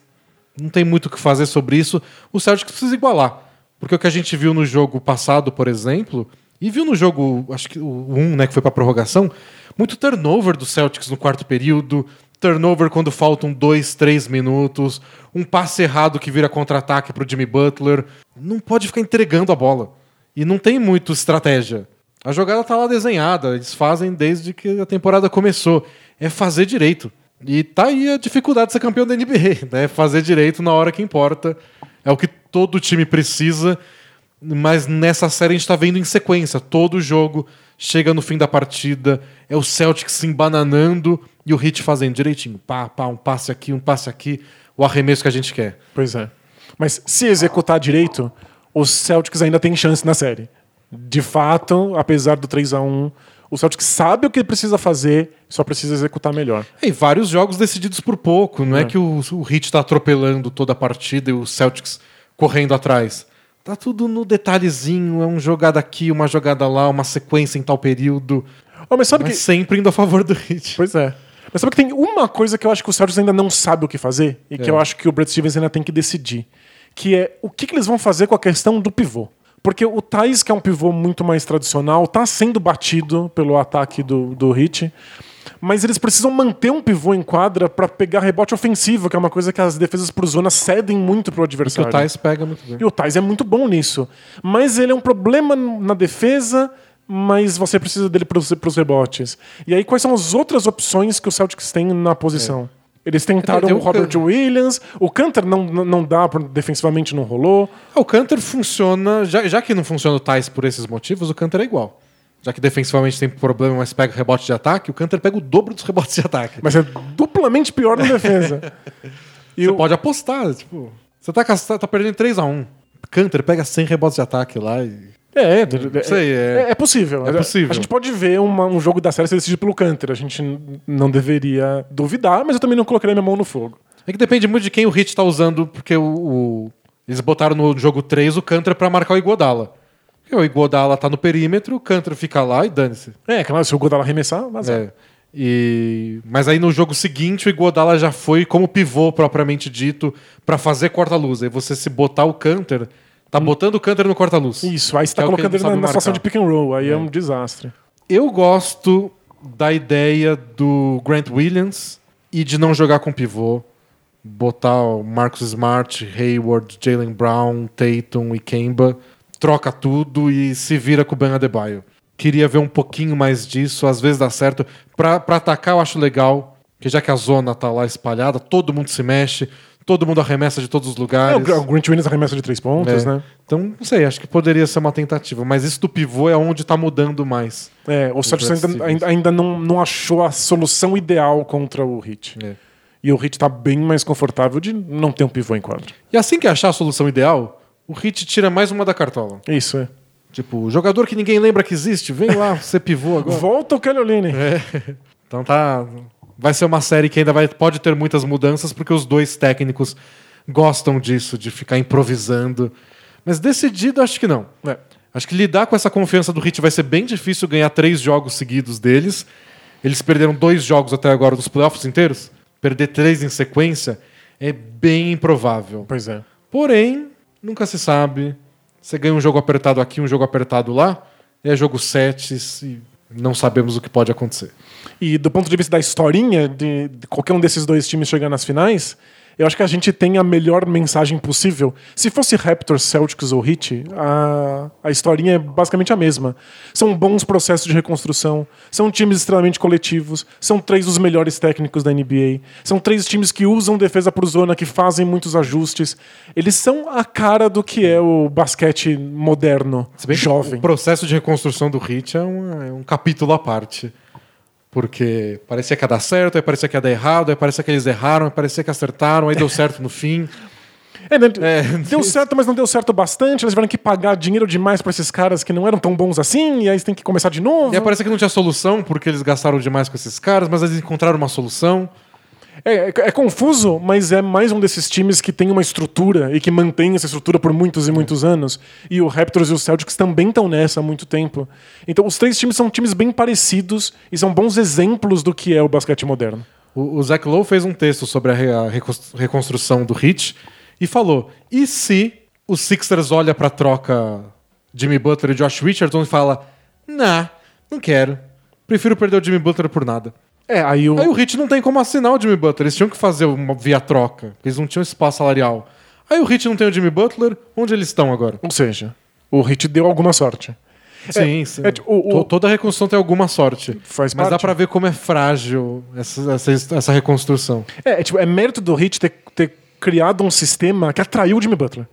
não tem muito o que fazer sobre isso. O Celtics precisa igualar, porque o que a gente viu no jogo passado, por exemplo, e viu no jogo, acho que o 1, né, que foi para prorrogação, muito turnover do Celtics no quarto período, turnover quando faltam dois, três minutos, um passe errado que vira contra-ataque para o Jimmy Butler. Não pode ficar entregando a bola. E não tem muito estratégia. A jogada tá lá desenhada, eles fazem desde que a temporada começou. É fazer direito. E tá aí a dificuldade de ser campeão da NBA, né? Fazer direito na hora que importa. É o que todo time precisa, mas nessa série a gente tá vendo em sequência. Todo jogo chega no fim da partida, é o Celtic se embananando e o Heat fazendo direitinho. Pá, pá, um passe aqui, um passe aqui, o arremesso que a gente quer. Pois é. Mas se executar direito, os Celtics ainda têm chance na série. De fato, apesar do 3 a 1 o Celtics sabe o que precisa fazer, só precisa executar melhor. É, e vários jogos decididos por pouco. Não é, é que o, o Heat está atropelando toda a partida e o Celtics correndo atrás. Tá tudo no detalhezinho, é uma jogada aqui, uma jogada lá, uma sequência em tal período. Oh, mas sabe mas que... sempre indo a favor do Heat. Pois é. Mas sabe que tem uma coisa que eu acho que o Celtics ainda não sabe o que fazer e que é. eu acho que o Brett Stevens ainda tem que decidir, que é o que, que eles vão fazer com a questão do pivô. Porque o Thais, que é um pivô muito mais tradicional, está sendo batido pelo ataque do, do Hit. Mas eles precisam manter um pivô em quadra para pegar rebote ofensivo, que é uma coisa que as defesas por zona cedem muito pro adversário. E o Thais pega muito bem. E o Thais é muito bom nisso. Mas ele é um problema na defesa, mas você precisa dele para os rebotes. E aí, quais são as outras opções que o Celtics tem na posição? É. Eles tentaram o Robert Can... Williams, o Cantor não, não dá, defensivamente não rolou. O Cantor funciona, já, já que não funciona o Tais por esses motivos, o Cantor é igual. Já que defensivamente tem problema, mas pega rebote de ataque, o Cantor pega o dobro dos rebotes de ataque. Mas é duplamente pior na defesa. você o... pode apostar, tipo, você tá, tá perdendo 3x1. Cantor pega 100 rebotes de ataque lá e é, é, sei, é, é, possível. É possível. A gente pode ver uma, um jogo da série ser decidido pelo Canter. A gente não deveria duvidar, mas eu também não colocaria minha mão no fogo. É que depende muito de quem o Hit está usando, porque o, o, eles botaram no jogo 3 o Canter para marcar o Iguodala. Porque o Iguodala tá no perímetro, o Canter fica lá e dane-se. É, claro, se o Iguodala arremessar, mas é. E... Mas aí no jogo seguinte o Iguodala já foi como pivô propriamente dito para fazer corta-luz. Aí você se botar o Canter Tá botando o Canter no corta-luz. Isso, aí você tá é colocando ele na, na situação de pick and roll, aí é. é um desastre. Eu gosto da ideia do Grant Williams e de não jogar com pivô. Botar o Marcus Smart, Hayward, Jalen Brown, Tatum e Kemba. Troca tudo e se vira com o Ben Adebayo. Queria ver um pouquinho mais disso, às vezes dá certo. Pra, pra atacar eu acho legal, que já que a zona tá lá espalhada, todo mundo se mexe todo mundo arremessa de todos os lugares. É, o Grant Williams arremessa de três pontos, é. né? Então, não sei, acho que poderia ser uma tentativa. Mas isso do pivô é onde está mudando mais. É, o Celtics ainda, ainda, não, não achou a solução ideal contra o Heat. É. E o Heat está bem mais confortável de não ter um pivô em quadro. E assim que achar a solução ideal, o Heat tira mais uma da cartola. Isso, é. Tipo, jogador que ninguém lembra que existe, vem lá, ser pivô agora. Volta o Kelly. É. Então tá, vai ser uma série que ainda vai, pode ter muitas mudanças, porque os dois técnicos gostam disso, de ficar improvisando. Mas decidido, acho que não. É. Acho que lidar com essa confiança do Heat vai ser bem difícil ganhar três jogos seguidos deles. Eles perderam dois jogos até agora dos playoffs inteiros. Perder três em sequência é bem improvável. Pois é. Porém, nunca se sabe. Você ganha um jogo apertado aqui, um jogo apertado lá. É jogo 7 e não sabemos o que pode acontecer. E do ponto de vista da historinha de, de qualquer um desses dois times chegar nas finais, eu acho que a gente tem a melhor mensagem possível. Se fosse Raptors, Celtics ou Heat, a, a historinha é basicamente a mesma. São bons processos de reconstrução, são times extremamente coletivos, são três dos melhores técnicos da NBA, são três times que usam defesa por zona, que fazem muitos ajustes. Eles são a cara do que é o basquete moderno, jovem. O processo de reconstrução do Heat é um, é um capítulo à parte. Porque parecia que ia dar certo, aí parecia que ia dar errado, aí parecia que eles erraram, aí parecia que acertaram, aí deu certo no fim. É, né? é, deu certo, mas não deu certo bastante. Eles tiveram que pagar dinheiro demais para esses caras que não eram tão bons assim, e aí eles têm que começar de novo. E aí parecia que não tinha solução, porque eles gastaram demais com esses caras, mas eles encontraram uma solução. É, é, é, confuso, mas é mais um desses times que tem uma estrutura e que mantém essa estrutura por muitos e muitos anos. E o Raptors e o Celtics também estão nessa há muito tempo. Então, os três times são times bem parecidos e são bons exemplos do que é o basquete moderno. O, o Zach Lowe fez um texto sobre a, reconstrução do Heat e falou: e se os Sixers olha para a troca Jimmy Butler e Josh Richardson e fala: nah, não quero. Prefiro perder o Jimmy Butler por nada. É, aí o... aí o Hit não tem como assinar o Jimmy Butler. Eles tinham que fazer uma via troca. Eles não tinham espaço salarial. Aí o Hit não tem o Jimmy Butler. Onde eles estão agora? Ou seja, o Hit deu alguma sorte. Sim, sim. é tipo, o- o- To- Toda reconstrução tem alguma sorte. Faz Mas dá parte. pra ver como é frágil essa, essa, essa reconstrução. É, é, tipo, é mérito do Hit ter, ter criado um sistema que atraiu o Jimmy Butler.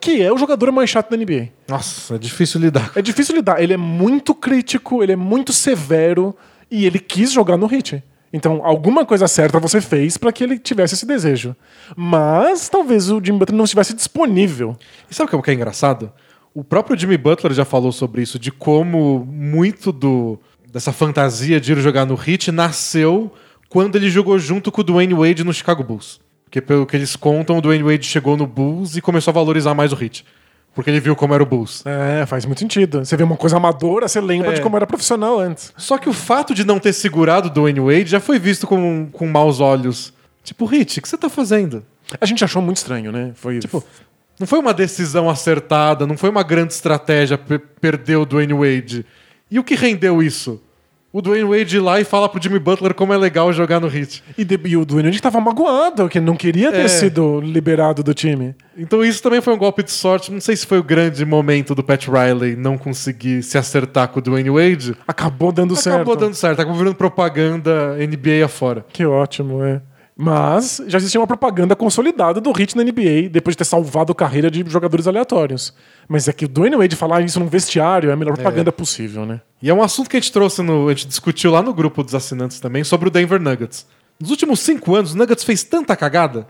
Que é o jogador mais chato da NBA. Nossa, é difícil lidar. É difícil lidar. Ele é muito crítico, ele é muito severo e ele quis jogar no Hit. Então, alguma coisa certa você fez pra que ele tivesse esse desejo. Mas talvez o Jimmy Butler não estivesse disponível. E sabe o que é engraçado? O próprio Jimmy Butler já falou sobre isso, de como muito do dessa fantasia de ir jogar no Heat nasceu quando ele jogou junto com o Dwayne Wade no Chicago Bulls. Porque pelo que eles contam, o Dwayne Wade chegou no Bulls e começou a valorizar mais o Heat. Porque ele viu como era o Bulls. É, faz muito sentido. Você vê uma coisa amadora, você lembra É. de como era profissional antes. Só que o fato de não ter segurado o Dwayne Wade já foi visto com, com maus olhos. Tipo, Heat, o que você tá fazendo? A gente achou muito estranho, né? Foi Tipo, não foi uma decisão acertada, não foi uma grande estratégia per perder o Dwayne Wade. E o que rendeu isso? O Dwayne Wade ir lá e fala pro Jimmy Butler como é legal jogar no Heat. E, de, e o Dwayne Wade tava magoado, que não queria ter É. sido liberado do time. Então isso também foi um golpe de sorte. Não sei se foi o grande momento do Pat Riley não conseguir se acertar com o Dwayne Wade. Acabou dando certo. Acabou dando certo, acabou virando propaganda NBA afora. Que ótimo, é. Mas já existia uma propaganda consolidada do Hit na NBA depois de ter salvado a carreira de jogadores aleatórios. Mas é que o Dwayne Wade falar isso num vestiário é a melhor propaganda possível, né? E é um assunto que a gente trouxe no. A gente discutiu lá no grupo dos assinantes também sobre o Denver Nuggets. Nos últimos cinco anos, o Nuggets fez tanta cagada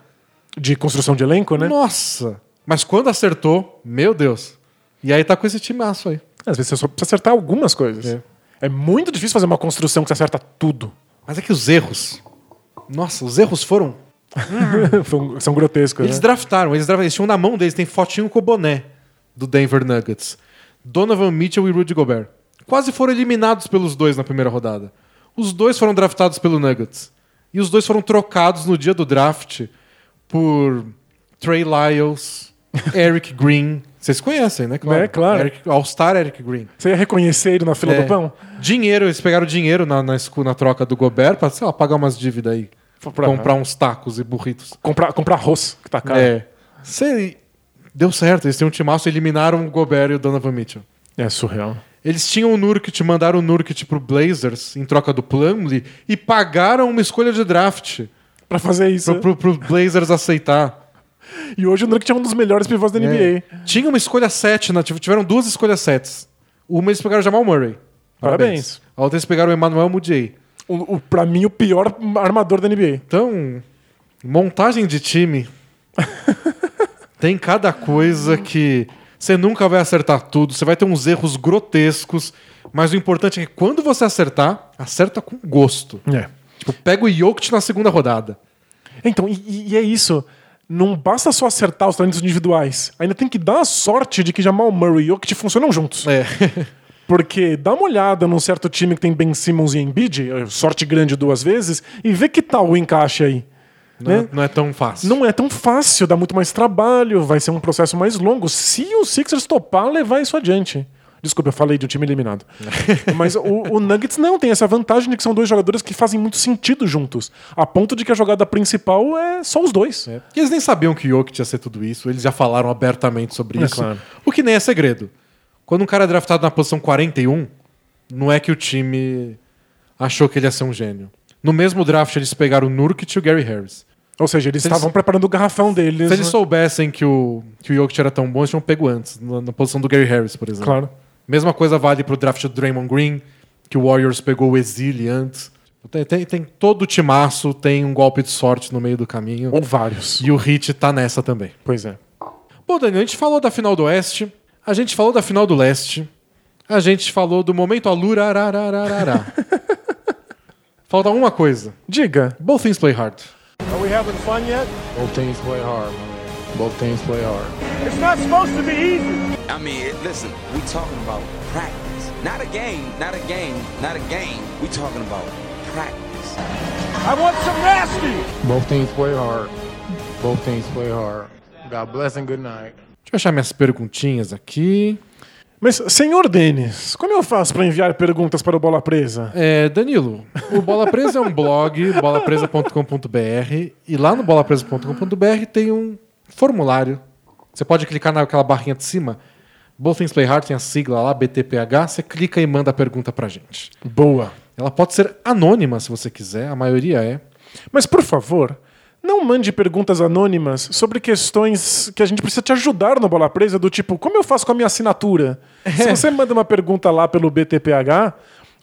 De construção de elenco, né? Nossa! Mas quando acertou, meu Deus. E aí tá com esse timaço aí. Às vezes você só precisa acertar algumas coisas. É. É, muito difícil fazer uma construção que você acerta tudo. Mas é que os erros. Nossa, os erros foram. São- grotescos, Eles né? draftaram, eles draftaram. Eles tinham na mão deles, tem fotinho com o boné do Denver Nuggets. Donovan Mitchell e Rudy Gobert. Quase foram eliminados pelos dois na primeira rodada. Os dois foram draftados pelo Nuggets. E os dois foram trocados no dia do draft por Trey Lyles, Eric Green. Vocês conhecem, né? É, claro. Eric- All-Star Eric Green. Você ia reconhecer ele na fila É. do pão? Dinheiro, eles pegaram dinheiro na, na, na troca do Gobert pra, sei lá, pagar umas dívidas aí. Pra- Comprar uns tacos e burritos. Comprar, comprar arroz, que tá caro. É. Sei, deu certo, eles têm um timaço, eliminaram o Gobert e o Donovan Mitchell. É surreal. Eles tinham o Nurkic, mandaram o Nurkic pro Blazers em troca do Plumlee e pagaram uma escolha de draft Pra fazer isso. pro, pro, pro Blazers aceitar. E hoje o Nurkic é um dos melhores pivôs da NBA. É. Tinha uma escolha 7, na- tiveram duas escolhas 7. Uma eles pegaram o Jamal Murray. Parabéns. A outra eles pegaram o Emmanuel Mudiay. O, o, pra mim, o pior armador da NBA. Então, montagem de time tem cada coisa que você nunca vai acertar tudo, você vai ter uns erros grotescos, mas o importante é que quando você acertar, acerta com gosto. É. Tipo, pega o Jokic na segunda rodada. Então, e, e é isso. Não basta só acertar os talentos individuais. Ainda tem que dar a sorte de que Jamal Murray e Jokic funcionam juntos. É. Porque dá uma olhada num certo time que tem Ben Simmons e Embiid, eh, sorte grande duas vezes, e vê que tal o encaixe aí. Não, é, Né? não é tão fácil. Não é tão fácil, dá muito mais trabalho, vai ser um processo mais longo. Se o Sixers topar levar isso adiante. Desculpa, eu falei de um time eliminado. Mas o, o Nuggets não tem essa vantagem de que são dois jogadores que fazem muito sentido juntos. A ponto de que a jogada principal é só os dois. É. E eles nem sabiam que o Jokic ia ser tudo isso, eles já falaram abertamente sobre É isso. claro. O que nem é segredo. Quando um cara é draftado na posição 41, não é que o time achou que ele ia ser um gênio. No mesmo draft, eles pegaram o Nurkic e o Gary Harris. Ou seja, eles Se eles- estavam preparando o garrafão deles. Se eles né? soubessem que o, que o Jokic era tão bom, eles tinham pego antes, na, na posição do Gary Harris, por exemplo. Claro. Mesma coisa vale pro draft do Draymond Green, que o Warriors pegou o Exile antes. Tem, tem, tem todo o timaço, tem um golpe de sorte no meio do caminho. Ou vários. E o Heat tá nessa também. Pois é. Bom, Daniel, a gente falou da final do Oeste, a gente falou da final do Leste, a gente falou do momento Alura. Falta uma coisa. Diga. Both things play hard. Are we having fun yet? Both teams play hard. Both teams play hard. It's not supposed to be easy. I mean, listen, we talking about practice. Not a game, not a game, not a game. We talking about practice. I want some nasty. Both teams play hard. Both teams play hard. God bless and good night. Deixa eu achar minhas perguntinhas aqui. Mas, senhor Denis, como eu faço para enviar perguntas para o Bola Presa? É, Danilo, o Bola Presa é um blog, bolapresa.com.br, e lá no bolapresa.com.br tem um formulário. Você pode clicar naquela barrinha de cima, Both Things Play Hard tem a sigla lá, BTPH, você clica e manda a pergunta pra gente. Boa. Ela pode ser anônima se você quiser, a maioria é. Mas, por favor, não mande perguntas anônimas sobre questões que a gente precisa te ajudar no Bola Presa, do tipo, como eu faço com a minha assinatura? Se você manda uma pergunta lá pelo BTPH,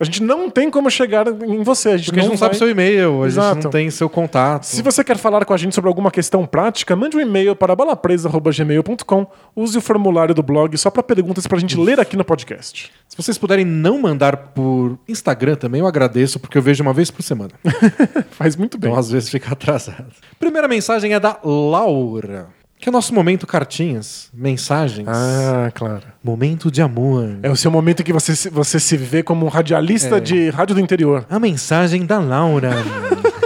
a gente não tem como chegar em você. A gente Porque a gente não sabe vai- seu e-mail, a gente Exato. não tem seu contato. Se você quer falar com a gente sobre alguma questão prática, mande um e-mail para balapresa.gmail.com. Use o formulário do blog só para perguntas para a gente ler aqui no podcast. Se vocês puderem não mandar por Instagram também, eu agradeço, porque eu vejo uma vez por semana. Faz muito bem. Então, às vezes, fica atrasado. Primeira mensagem é da Laura, que é o nosso momento cartinhas. Mensagens. Ah, claro. Momento de amor. É o seu momento em que você, se- você se vê como um radialista É. de rádio do interior. A mensagem da Laura.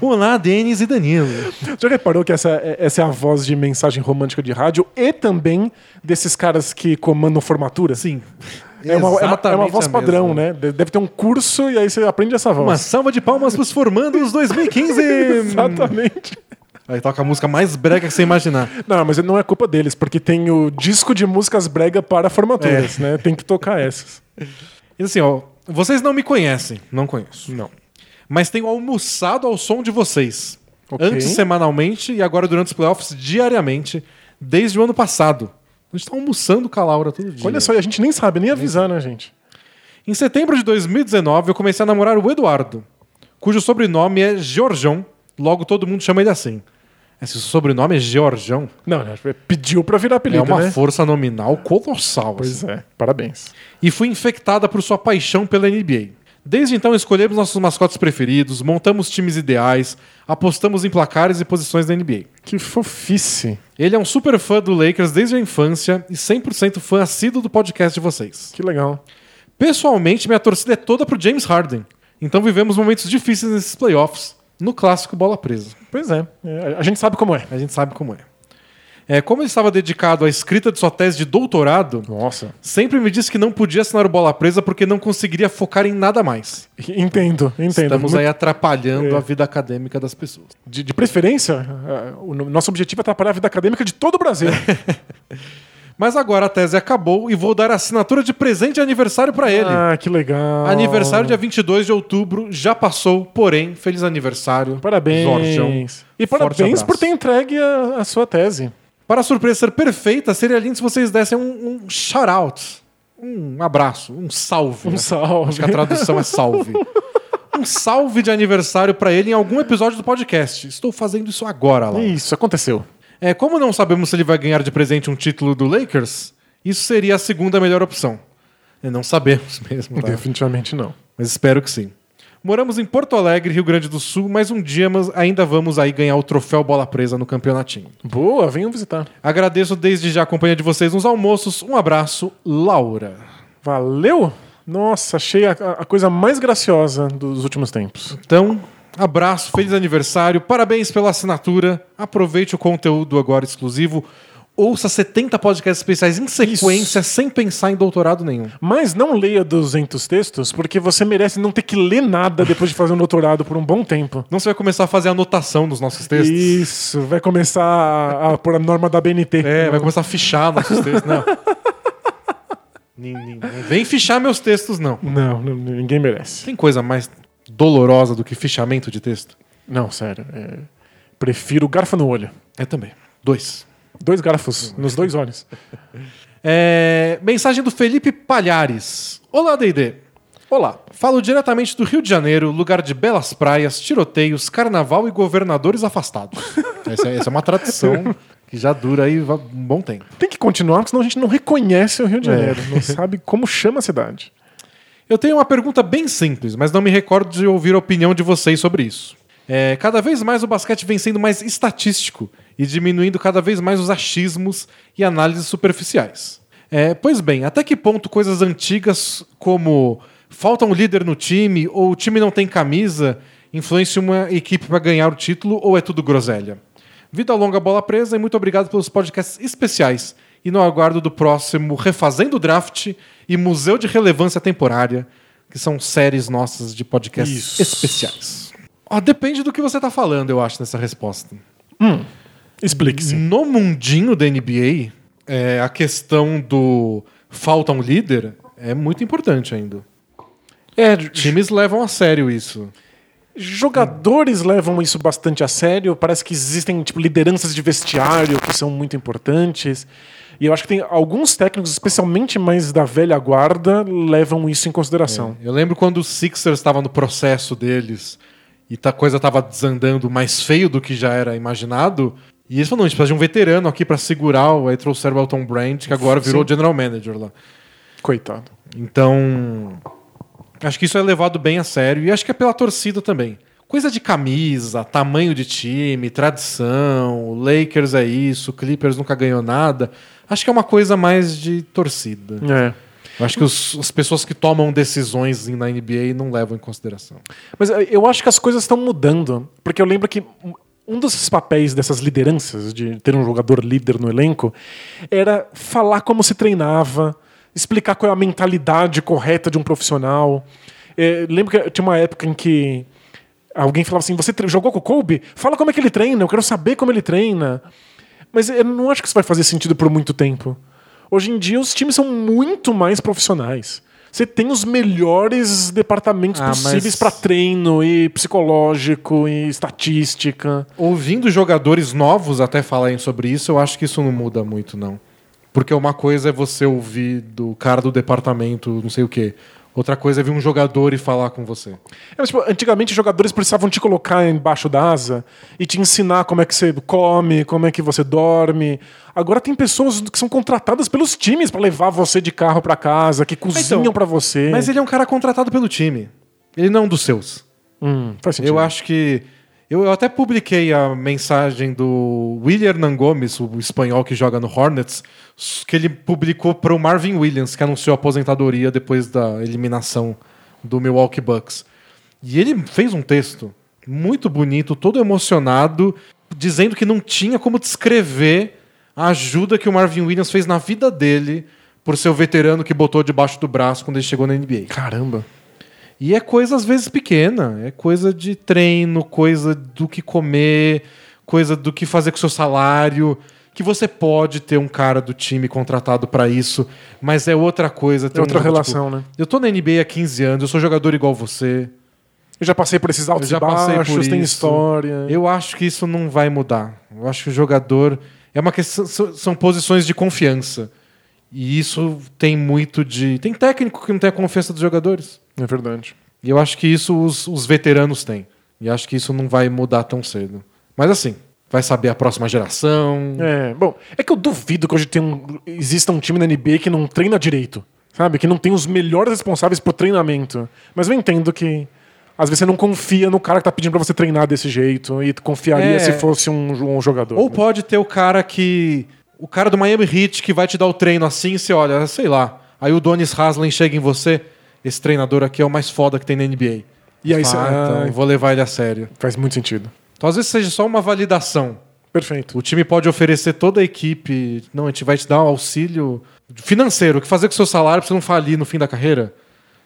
Olá, Denis e Danilo. Já reparou que essa, é- essa é a voz de mensagem romântica de rádio e também desses caras que comandam formatura? Sim. É uma, é uma- é uma voz padrão, né? De- Deve ter um curso e aí você aprende essa voz. Uma salva de palmas pros formandos 2015. Exatamente. Aí toca a música mais brega que você imaginar. Não, mas não é culpa deles, porque tem o disco de músicas brega para formaturas, né? Tem que tocar essas. E assim, ó, vocês não me conhecem, não conheço. Não. Mas tenho almoçado ao som de vocês. Ok. Antes semanalmente e agora durante os playoffs diariamente, desde o ano passado. A gente tá almoçando com a Laura todo dia. Olha só, e a gente nem sabe, nem avisar, né, gente? Em setembro de 2019, eu comecei a namorar o Eduardo, cujo sobrenome é Georgião, logo todo mundo chama ele assim. Esse sobrenome é Georgião. Não, né? pediu pra virar É apelido, uma né? força nominal colossal. Pois assim. é, parabéns. E fui infectada por sua paixão pela NBA. Desde então escolhemos nossos mascotes preferidos, montamos times ideais, apostamos em placares e posições da NBA. Que fofice. Ele é um super fã do Lakers desde a infância e 100% fã assíduo do podcast de vocês. Que legal. Pessoalmente, minha torcida é toda pro James Harden. Então vivemos momentos difíceis nesses playoffs, no clássico bola presa. Pois é, é, a gente sabe como é. A gente sabe como é. é. Como ele estava dedicado à escrita de sua tese de doutorado, Nossa. sempre me disse que não podia assinar o bola presa porque não conseguiria focar em nada mais. Entendo, entendo. Estamos Muito- aí atrapalhando É. a vida acadêmica das pessoas. De, de preferência, ah, o no- nosso objetivo é atrapalhar a vida acadêmica de todo o Brasil. Mas agora a tese acabou e vou dar a assinatura de presente de aniversário para ele. ah, que legal. Aniversário dia 22 de outubro, já passou, porém, feliz aniversário. Parabéns. Jorgeão. E parabéns por ter entregue a, a sua tese. Para a surpresa ser perfeita, seria lindo se vocês dessem um, um shout-out. Um abraço, um salve. Um né? salve. Acho que a tradução é salve. Um salve de aniversário para ele em algum episódio do podcast. Estou fazendo isso agora lá. Isso, aconteceu. É, como não sabemos se ele vai ganhar de presente um título do Lakers, isso seria a segunda melhor opção. É, não sabemos mesmo, tá? Definitivamente não. mas espero que sim. Moramos em Porto Alegre, Rio Grande do Sul, mas um dia mas ainda vamos aí ganhar o troféu bola presa no campeonatinho. Boa, venham visitar. Agradeço desde já a companhia de vocês nos almoços. Um abraço, Laura. Valeu? Nossa, achei a, a coisa mais graciosa dos últimos tempos. Então, abraço, feliz aniversário, parabéns pela assinatura. Aproveite o conteúdo agora exclusivo. Ouça 70 podcasts especiais em sequência, sem pensar em doutorado nenhum. Mas não leia 200 textos, porque você merece não ter que ler nada depois de fazer um doutorado por um bom tempo. Não você vai começar a fazer anotação nos nossos textos. Isso, vai começar a, a pôr a norma da BNT. É, vai começar a fichar nossos textos. Não. Vem fichar meus textos, não. Não, não, ninguém merece. Tem coisa mais dolorosa do que fichamento de texto? Não, sério. é, Prefiro garfo no olho. É também. Dois. Dois garfos nos dois olhos. É, mensagem do Felipe Palhares. Olá, D&D. Olá, falo diretamente do Rio de Janeiro, lugar de belas praias, tiroteios, carnaval e governadores afastados. essa, é- essa é uma tradição que já dura aí um bom tempo. Tem que continuar, porque senão a gente não reconhece o Rio de É. Janeiro. Não sabe como chama a cidade. Eu tenho uma pergunta bem simples, mas não me recordo de ouvir a opinião de vocês sobre isso. É, cada vez mais o basquete vem sendo mais estatístico e diminuindo cada vez mais os achismos e análises superficiais. É, pois bem, até que ponto coisas antigas como falta um líder no time ou o time não tem camisa influenciam uma equipe para ganhar o título ou é tudo groselha? Vida longa, bola presa e muito obrigado pelos podcasts especiais. E no aguardo do próximo Refazendo o Draft e Museu de Relevância Temporária, que são séries nossas de podcasts Isso. especiais. Ó, depende do que você tá falando, eu acho, nessa resposta. Explique-se. No mundinho da NBA, é, a questão do falta um líder é muito importante ainda. É, Times levam a sério isso. jogadores levam isso bastante a sério. Parece que existem tipo, lideranças de vestiário que são muito importantes. E eu acho que tem alguns técnicos, especialmente mais da velha guarda, levam isso em consideração. Eu lembro quando o Sixers estava no processo deles e a coisa estava desandando mais feio do que já era imaginado. E eles falaram, não, a gente precisa de um veterano aqui para segurar. Aí trouxeram o Elton Brand, que agora virou Sim. general manager lá. Coitado. Então, acho que isso é levado bem a sério e acho que é pela torcida também. Coisa de camisa, tamanho de time, tradição, Lakers é isso, Clippers nunca ganhou nada. Acho que é uma coisa mais de torcida. É. Eu acho que os- as pessoas que tomam decisões na NBA não levam em consideração. Mas eh, eu acho que as coisas estão mudando. Porque eu lembro que um- dos papéis dessas lideranças, de ter um jogador líder no elenco, era falar como se treinava, explicar qual é a mentalidade correta de um profissional. Eh, lembro que tinha uma época em que alguém falava assim: Você jogou com o Kobe? Fala como é que ele treina, eu quero saber como ele treina. Mas eu não acho que isso vai fazer sentido por muito tempo. Hoje em dia, os times são muito mais profissionais. Você tem os melhores departamentos Ah, possíveis mas- para treino e psicológico e estatística. Ouvindo jogadores novos até falarem sobre isso, eu acho que isso não muda muito, não. Porque uma coisa é você ouvir do cara do departamento, não sei o quê. Outra coisa é vir um jogador e falar com você. É, mas, tipo, antigamente, os jogadores precisavam te colocar embaixo da asa e te ensinar como é que você come, como é que você dorme. Agora tem pessoas que são contratadas pelos times para levar você de carro para casa, que cozinham Então, para você. Mas ele é um cara contratado pelo time. Ele não é um dos seus. Hum, faz sentido. Eu acho que. Eu, eu até publiquei a mensagem do William Hernan Gomes, o espanhol que joga no Hornets, que ele publicou para o Marvin Williams, que anunciou aposentadoria depois da eliminação do Milwaukee Bucks. E ele fez um texto muito bonito, todo emocionado, dizendo que não tinha como descrever a ajuda que o Marvin Williams fez na vida dele por ser o veterano que botou debaixo do braço quando ele chegou na NBA. Caramba. E é coisa às vezes pequena, é coisa de treino, coisa do que comer, coisa do que fazer com o seu salário, que você pode ter um cara do time contratado pra isso, mas é outra coisa. ter É outra um, relação, né? Eu tô na NBA há 15 anos, eu sou jogador igual você. Eu já passei por esses altos Eu já e passei baixos, por tem isso. história. Eu acho que isso não vai mudar. Eu acho que o jogador é uma questão são posições de confiança. E isso tem muito de tem técnico que não tem a confiança dos jogadores. É verdade. E eu acho que isso os, os veteranos têm. E acho que isso não vai mudar tão cedo. Mas assim, vai saber a próxima geração. É, bom, é que eu duvido que hoje tem um, exista um time na NBA que não treina direito. Sabe? Que não tem os melhores responsáveis por treinamento. Mas eu entendo que às vezes você não confia no cara que tá pedindo pra você treinar desse jeito e confiaria É. se fosse um, um jogador. Ou né? pode ter o cara que. O cara do Miami Heat que vai te dar o treino assim você olha, sei lá. Aí o Donis Haslem chega em você. Esse treinador aqui é o mais foda que tem na NBA. E aí você- ah, então, eu vou levar ele a sério. Faz muito sentido. Então, às vezes, seja só uma validação. Perfeito. O time pode oferecer toda a equipe. Não, a gente vai te dar um auxílio financeiro. O que fazer com o seu salário pra você não falir no fim da carreira?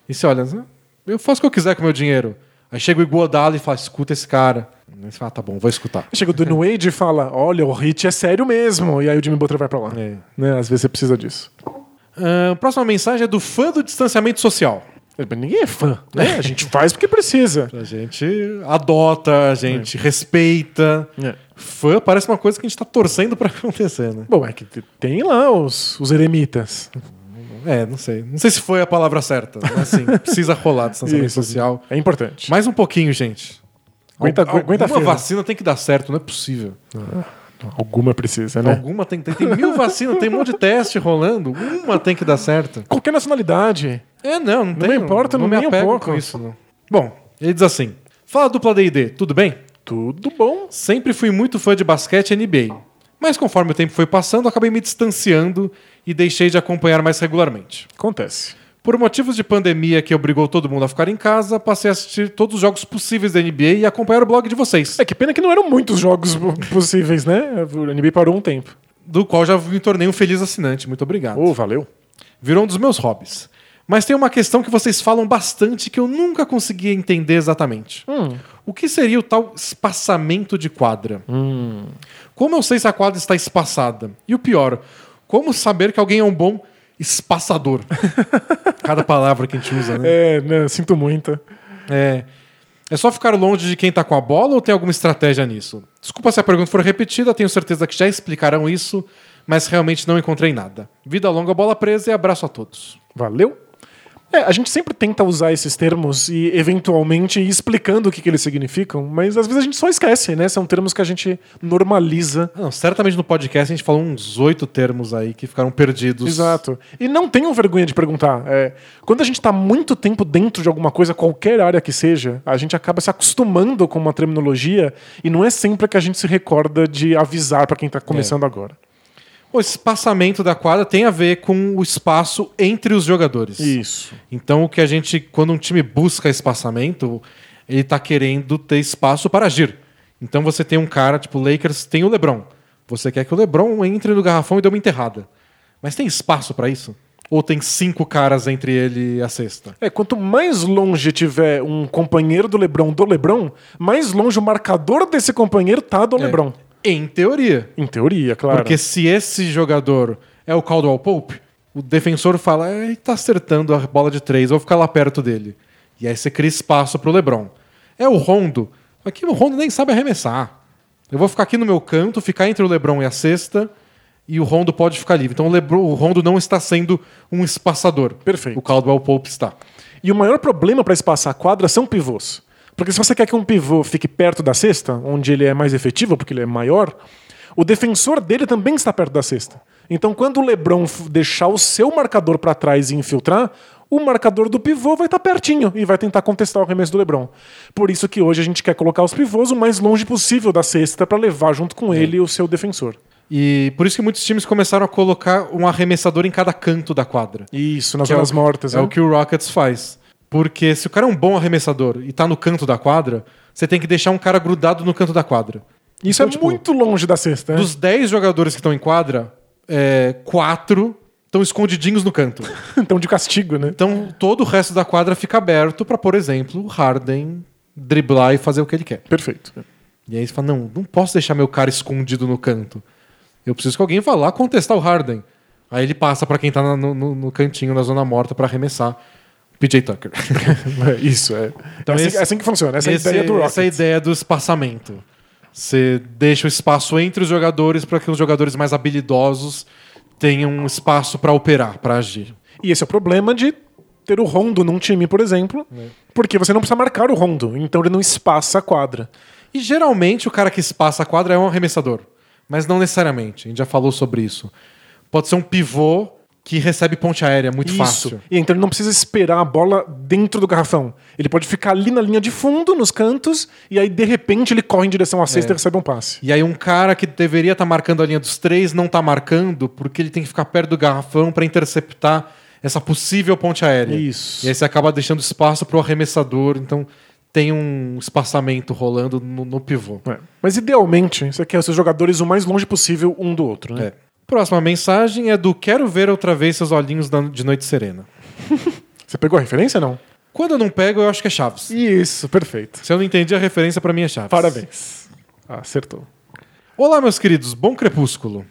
E você olha, "Ah, eu faço o que eu quiser com o meu dinheiro. Aí chega o Iguodala e fala, escuta esse cara. Aí você fala, tá bom, vou escutar. Chega o Dwayne Wade e fala: Olha, o hit é sério mesmo. E aí o Jimmy Butler vai pra lá. É. Né? Às vezes você precisa disso. Ahn, próxima mensagem é do fã do distanciamento social. Mas Ninguém é fã, né? A gente faz porque precisa. A gente adota, a gente respeita. É. Fã parece uma coisa que a gente tá torcendo pra acontecer, né? Bom, é que tem lá os, os eremitas. É, não sei. Não sei se foi a palavra certa. Mas assim, precisa rolar distanciamento Isso. social. É importante. Mais um pouquinho, gente. Aguenta- Al- aguenta alguma firme. vacina tem que dar certo, não é possível. Alguma precisa, né? Alguma tem, tem, tem mil vacinas, tem um monte de teste rolando. Uma tem que dar certo. Qualquer nacionalidade. É, não, não, tem, me importa, não nem me um apego pouco. com isso. Não. Bom, ele diz assim: Fala dupla DD, tudo bem? Tudo bom. Sempre fui muito fã de basquete e NBA. Mas conforme o tempo foi passando, acabei me distanciando e deixei de acompanhar mais regularmente. Acontece. Por motivos de pandemia que obrigou todo mundo a ficar em casa, passei a assistir todos os jogos possíveis da NBA e acompanhar o blog de vocês, É que pena que não eram muitos jogos po- possíveis, né? O NBA parou um tempo. do qual já me tornei um feliz assinante. Muito obrigado. Oh, valeu. Virou um dos meus hobbies. Mas tem uma questão que vocês falam bastante que eu nunca consegui entender exatamente. O que seria o tal espaçamento de quadra? Como eu sei se a quadra está espaçada? E o pior, Como saber que alguém é um bom espaçador? Cada palavra que a gente usa, né? É, né, sinto muito. É. É só ficar longe de quem tá com a bola ou tem alguma estratégia nisso? Desculpa se a pergunta for repetida, tenho certeza que já explicarão isso, mas realmente não encontrei nada. Vida longa, bola presa e abraço a todos. Valeu. É, a gente sempre tenta usar esses termos e, eventualmente, ir explicando o que, que eles significam, mas às vezes a gente só esquece, né? São termos que a gente normaliza. Não, certamente no podcast a gente falou uns oito termos aí que ficaram perdidos. Exato. E não tenham vergonha de perguntar. É, quando a gente está muito tempo dentro de alguma coisa, qualquer área que seja, a gente acaba se acostumando com uma terminologia e não é sempre que a gente se recorda de avisar para quem está começando agora. O espaçamento da quadra tem a ver com o espaço entre os jogadores. Isso. Então, o que a gente, quando um time busca espaçamento, ele tá querendo ter espaço para agir. Então, você tem um cara, tipo, o Lakers tem o LeBron. Você quer que o LeBron entre no garrafão e dê uma enterrada. Mas tem espaço para isso? Ou tem cinco caras entre ele e a cesta? É, quanto mais longe tiver um companheiro do LeBron do LeBron, mais longe o marcador desse companheiro tá do LeBron. Em teoria. Em teoria, claro. Porque se esse jogador é o Caldwell Pope, o defensor fala, "É, ele tá acertando a bola de três, vou ficar lá perto dele. E aí você cria espaço pro LeBron. É o Rondo. Aqui o Rondo nem sabe arremessar. Eu vou ficar aqui no meu canto, ficar entre o LeBron e a cesta, e o Rondo pode ficar livre. Então o, LeBron, o Rondo não está sendo um espaçador. Perfeito. O Caldwell Pope está. E o maior problema para espaçar a quadra são pivôs. Porque se você quer que um pivô fique perto da cesta, onde ele é mais efetivo, porque ele é maior, o defensor dele também está perto da cesta. Então, quando o LeBron deixar o seu marcador para trás e infiltrar, o marcador do pivô vai estar pertinho e vai tentar contestar o arremesso do LeBron. Por isso que hoje a gente quer colocar os pivôs o mais longe possível da cesta para levar junto com ele o seu defensor. E por isso que muitos times começaram a colocar um arremessador em cada canto da quadra. Isso, nas Que é zonas o- mortas. É né? o que o Rockets faz. Porque se o cara é um bom arremessador e tá no canto da quadra, você tem que deixar um cara grudado no canto da quadra. Isso Então, é tipo, muito longe da cesta. né? Dos 10 jogadores que estão em quadra, é, quatro estão escondidinhos no canto. Então, de castigo, né? Então todo o resto da quadra fica aberto pra, por exemplo, o Harden driblar e fazer o que ele quer. Perfeito. E aí você fala: não, não posso deixar meu cara escondido no canto. Eu preciso que alguém vá lá contestar o Harden. Aí ele passa pra quem tá no, no- no cantinho, na zona morta, pra arremessar. PJ Tucker. Isso, é. Então é, assim, esse- é assim que funciona. Essa é a Esse- ideia do Rockets. Essa é a ideia do espaçamento. Você deixa o espaço entre os jogadores para que os jogadores mais habilidosos tenham espaço para operar, para agir. E esse é o problema de ter o rondo num time, por exemplo, porque você não precisa marcar o rondo, então ele não espaça a quadra. E geralmente o cara que espaça a quadra é um arremessador, mas não necessariamente. A gente já falou sobre isso. Pode ser um pivô que recebe ponte aérea muito fácil. E então ele não precisa esperar a bola dentro do garrafão. Ele pode ficar ali na linha de fundo, nos cantos, e aí de repente ele corre em direção à cesta É. e recebe um passe. E aí um cara que deveria estar marcando a linha dos três não está marcando porque ele tem que ficar perto do garrafão para interceptar essa possível ponte aérea. Isso. E aí você acaba deixando espaço para o arremessador, então tem um espaçamento rolando no, no pivô. É. Mas idealmente, você quer os seus jogadores o mais longe possível um do outro, né? É. Próxima mensagem é do Quero ver outra vez seus olhinhos de noite serena. Você pegou a referência ou não? Quando eu não pego, eu acho que é Chaves. Isso, perfeito. Se eu não entendi a referência, para mim é Chaves. Parabéns. Ah, acertou. Olá, meus queridos. Bom crepúsculo.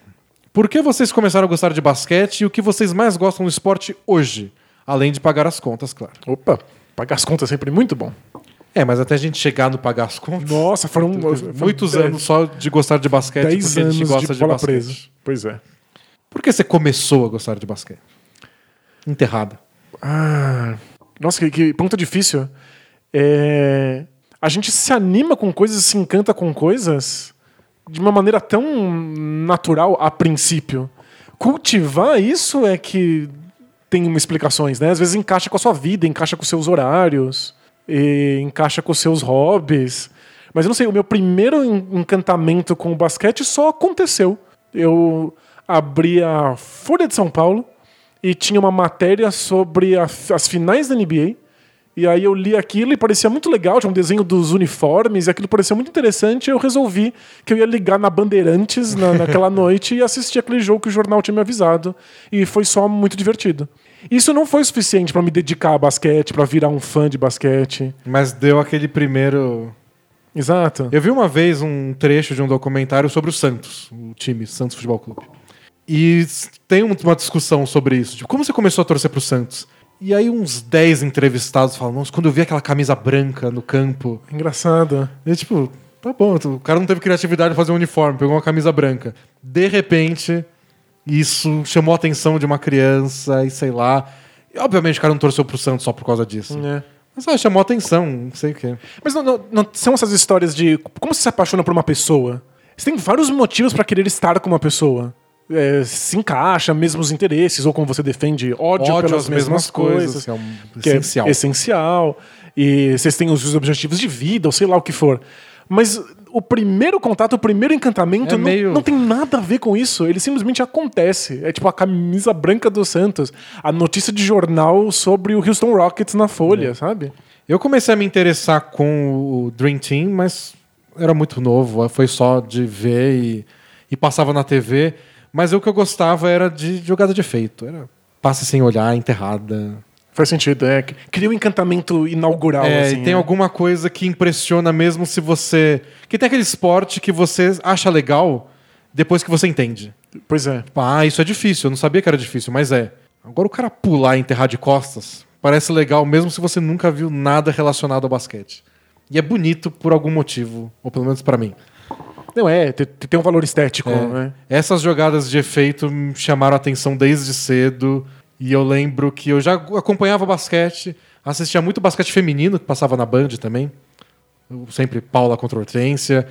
Por que vocês começaram a gostar de basquete e o que vocês mais gostam do esporte hoje? Além de pagar as contas, claro. Opa, pagar as contas é sempre muito bom. É, mas até a gente chegar no pagar as contas. Nossa, foram, foram muitos dez- anos só de gostar de basquete 10 porque a anos gente gosta de de, bola basquete. presa. Pois é. Por que você começou a gostar de basquete? Enterrada. Ah, nossa, que, que ponto difícil. É, a gente se anima com coisas, se encanta com coisas de uma maneira tão natural a princípio. Cultivar isso é que tem explicações, né? Às vezes encaixa com a sua vida, encaixa com os seus horários, e encaixa com os seus hobbies. Mas eu não sei, o meu primeiro en- encantamento com o basquete só aconteceu. Eu abri a Folha de São Paulo e tinha uma matéria sobre a- as finais da NBA. E aí eu li aquilo e parecia muito legal, tinha um desenho dos uniformes, e aquilo parecia muito interessante. Eu resolvi que eu ia ligar na Bandeirantes na- naquela noite e assistir aquele jogo que o jornal tinha me avisado. E foi só muito divertido. Isso não foi suficiente pra me dedicar a basquete, pra virar um fã de basquete. Mas deu aquele primeiro. Exato. Eu vi uma vez um trecho de um documentário sobre o Santos, o time Santos Futebol Clube. E tem um- uma discussão sobre isso. Tipo, como você começou a torcer pro Santos? E aí uns 10 entrevistados falam, nossa, quando eu vi aquela camisa branca no campo, Engraçado. e tipo, tá bom, o cara não teve criatividade de fazer um uniforme, pegou uma camisa branca. De repente, isso chamou a atenção de uma criança e sei lá. E, obviamente o cara não torceu pro Santos só por causa disso. É. Mas ah, chamou a atenção, não sei o quê. Mas não, não- não são essas histórias de como você se apaixona por uma pessoa. Você tem vários motivos pra querer estar com uma pessoa. É, se encaixa, mesmos interesses, ou como você defende, ódio, Ódio pelas mesmas mesmas coisas. coisas, que é um que essencial. é essencial. E vocês têm os os objetivos de vida, ou sei lá o que for. Mas o primeiro contato, o primeiro encantamento É não, meio- não tem nada a ver com isso. Ele simplesmente acontece. É tipo a camisa branca do Santos, a notícia de jornal sobre o Houston Rockets na Folha, É. sabe? Eu comecei a me interessar com o Dream Team, mas era muito novo, foi só de ver e, e passava na TV. Mas o que eu gostava era de jogada de efeito. Era passe sem olhar, enterrada. Faz sentido, é. Cria um encantamento inaugural, É, assim. e tem é. alguma coisa que impressiona mesmo se você. Que tem aquele esporte que você acha legal depois que você entende. Pois é. Tipo, ah, isso é difícil, eu não sabia que era difícil, mas é. Agora o cara pular e enterrar de costas parece legal mesmo se você nunca viu nada relacionado ao basquete. E é bonito por algum motivo, ou pelo menos pra mim. Não, é, te- te- tem um valor estético, É. né? Essas jogadas de efeito me chamaram a atenção desde cedo. E eu lembro que eu já acompanhava basquete, assistia muito basquete feminino, que passava na Band também. Eu sempre Paula contra Hortência.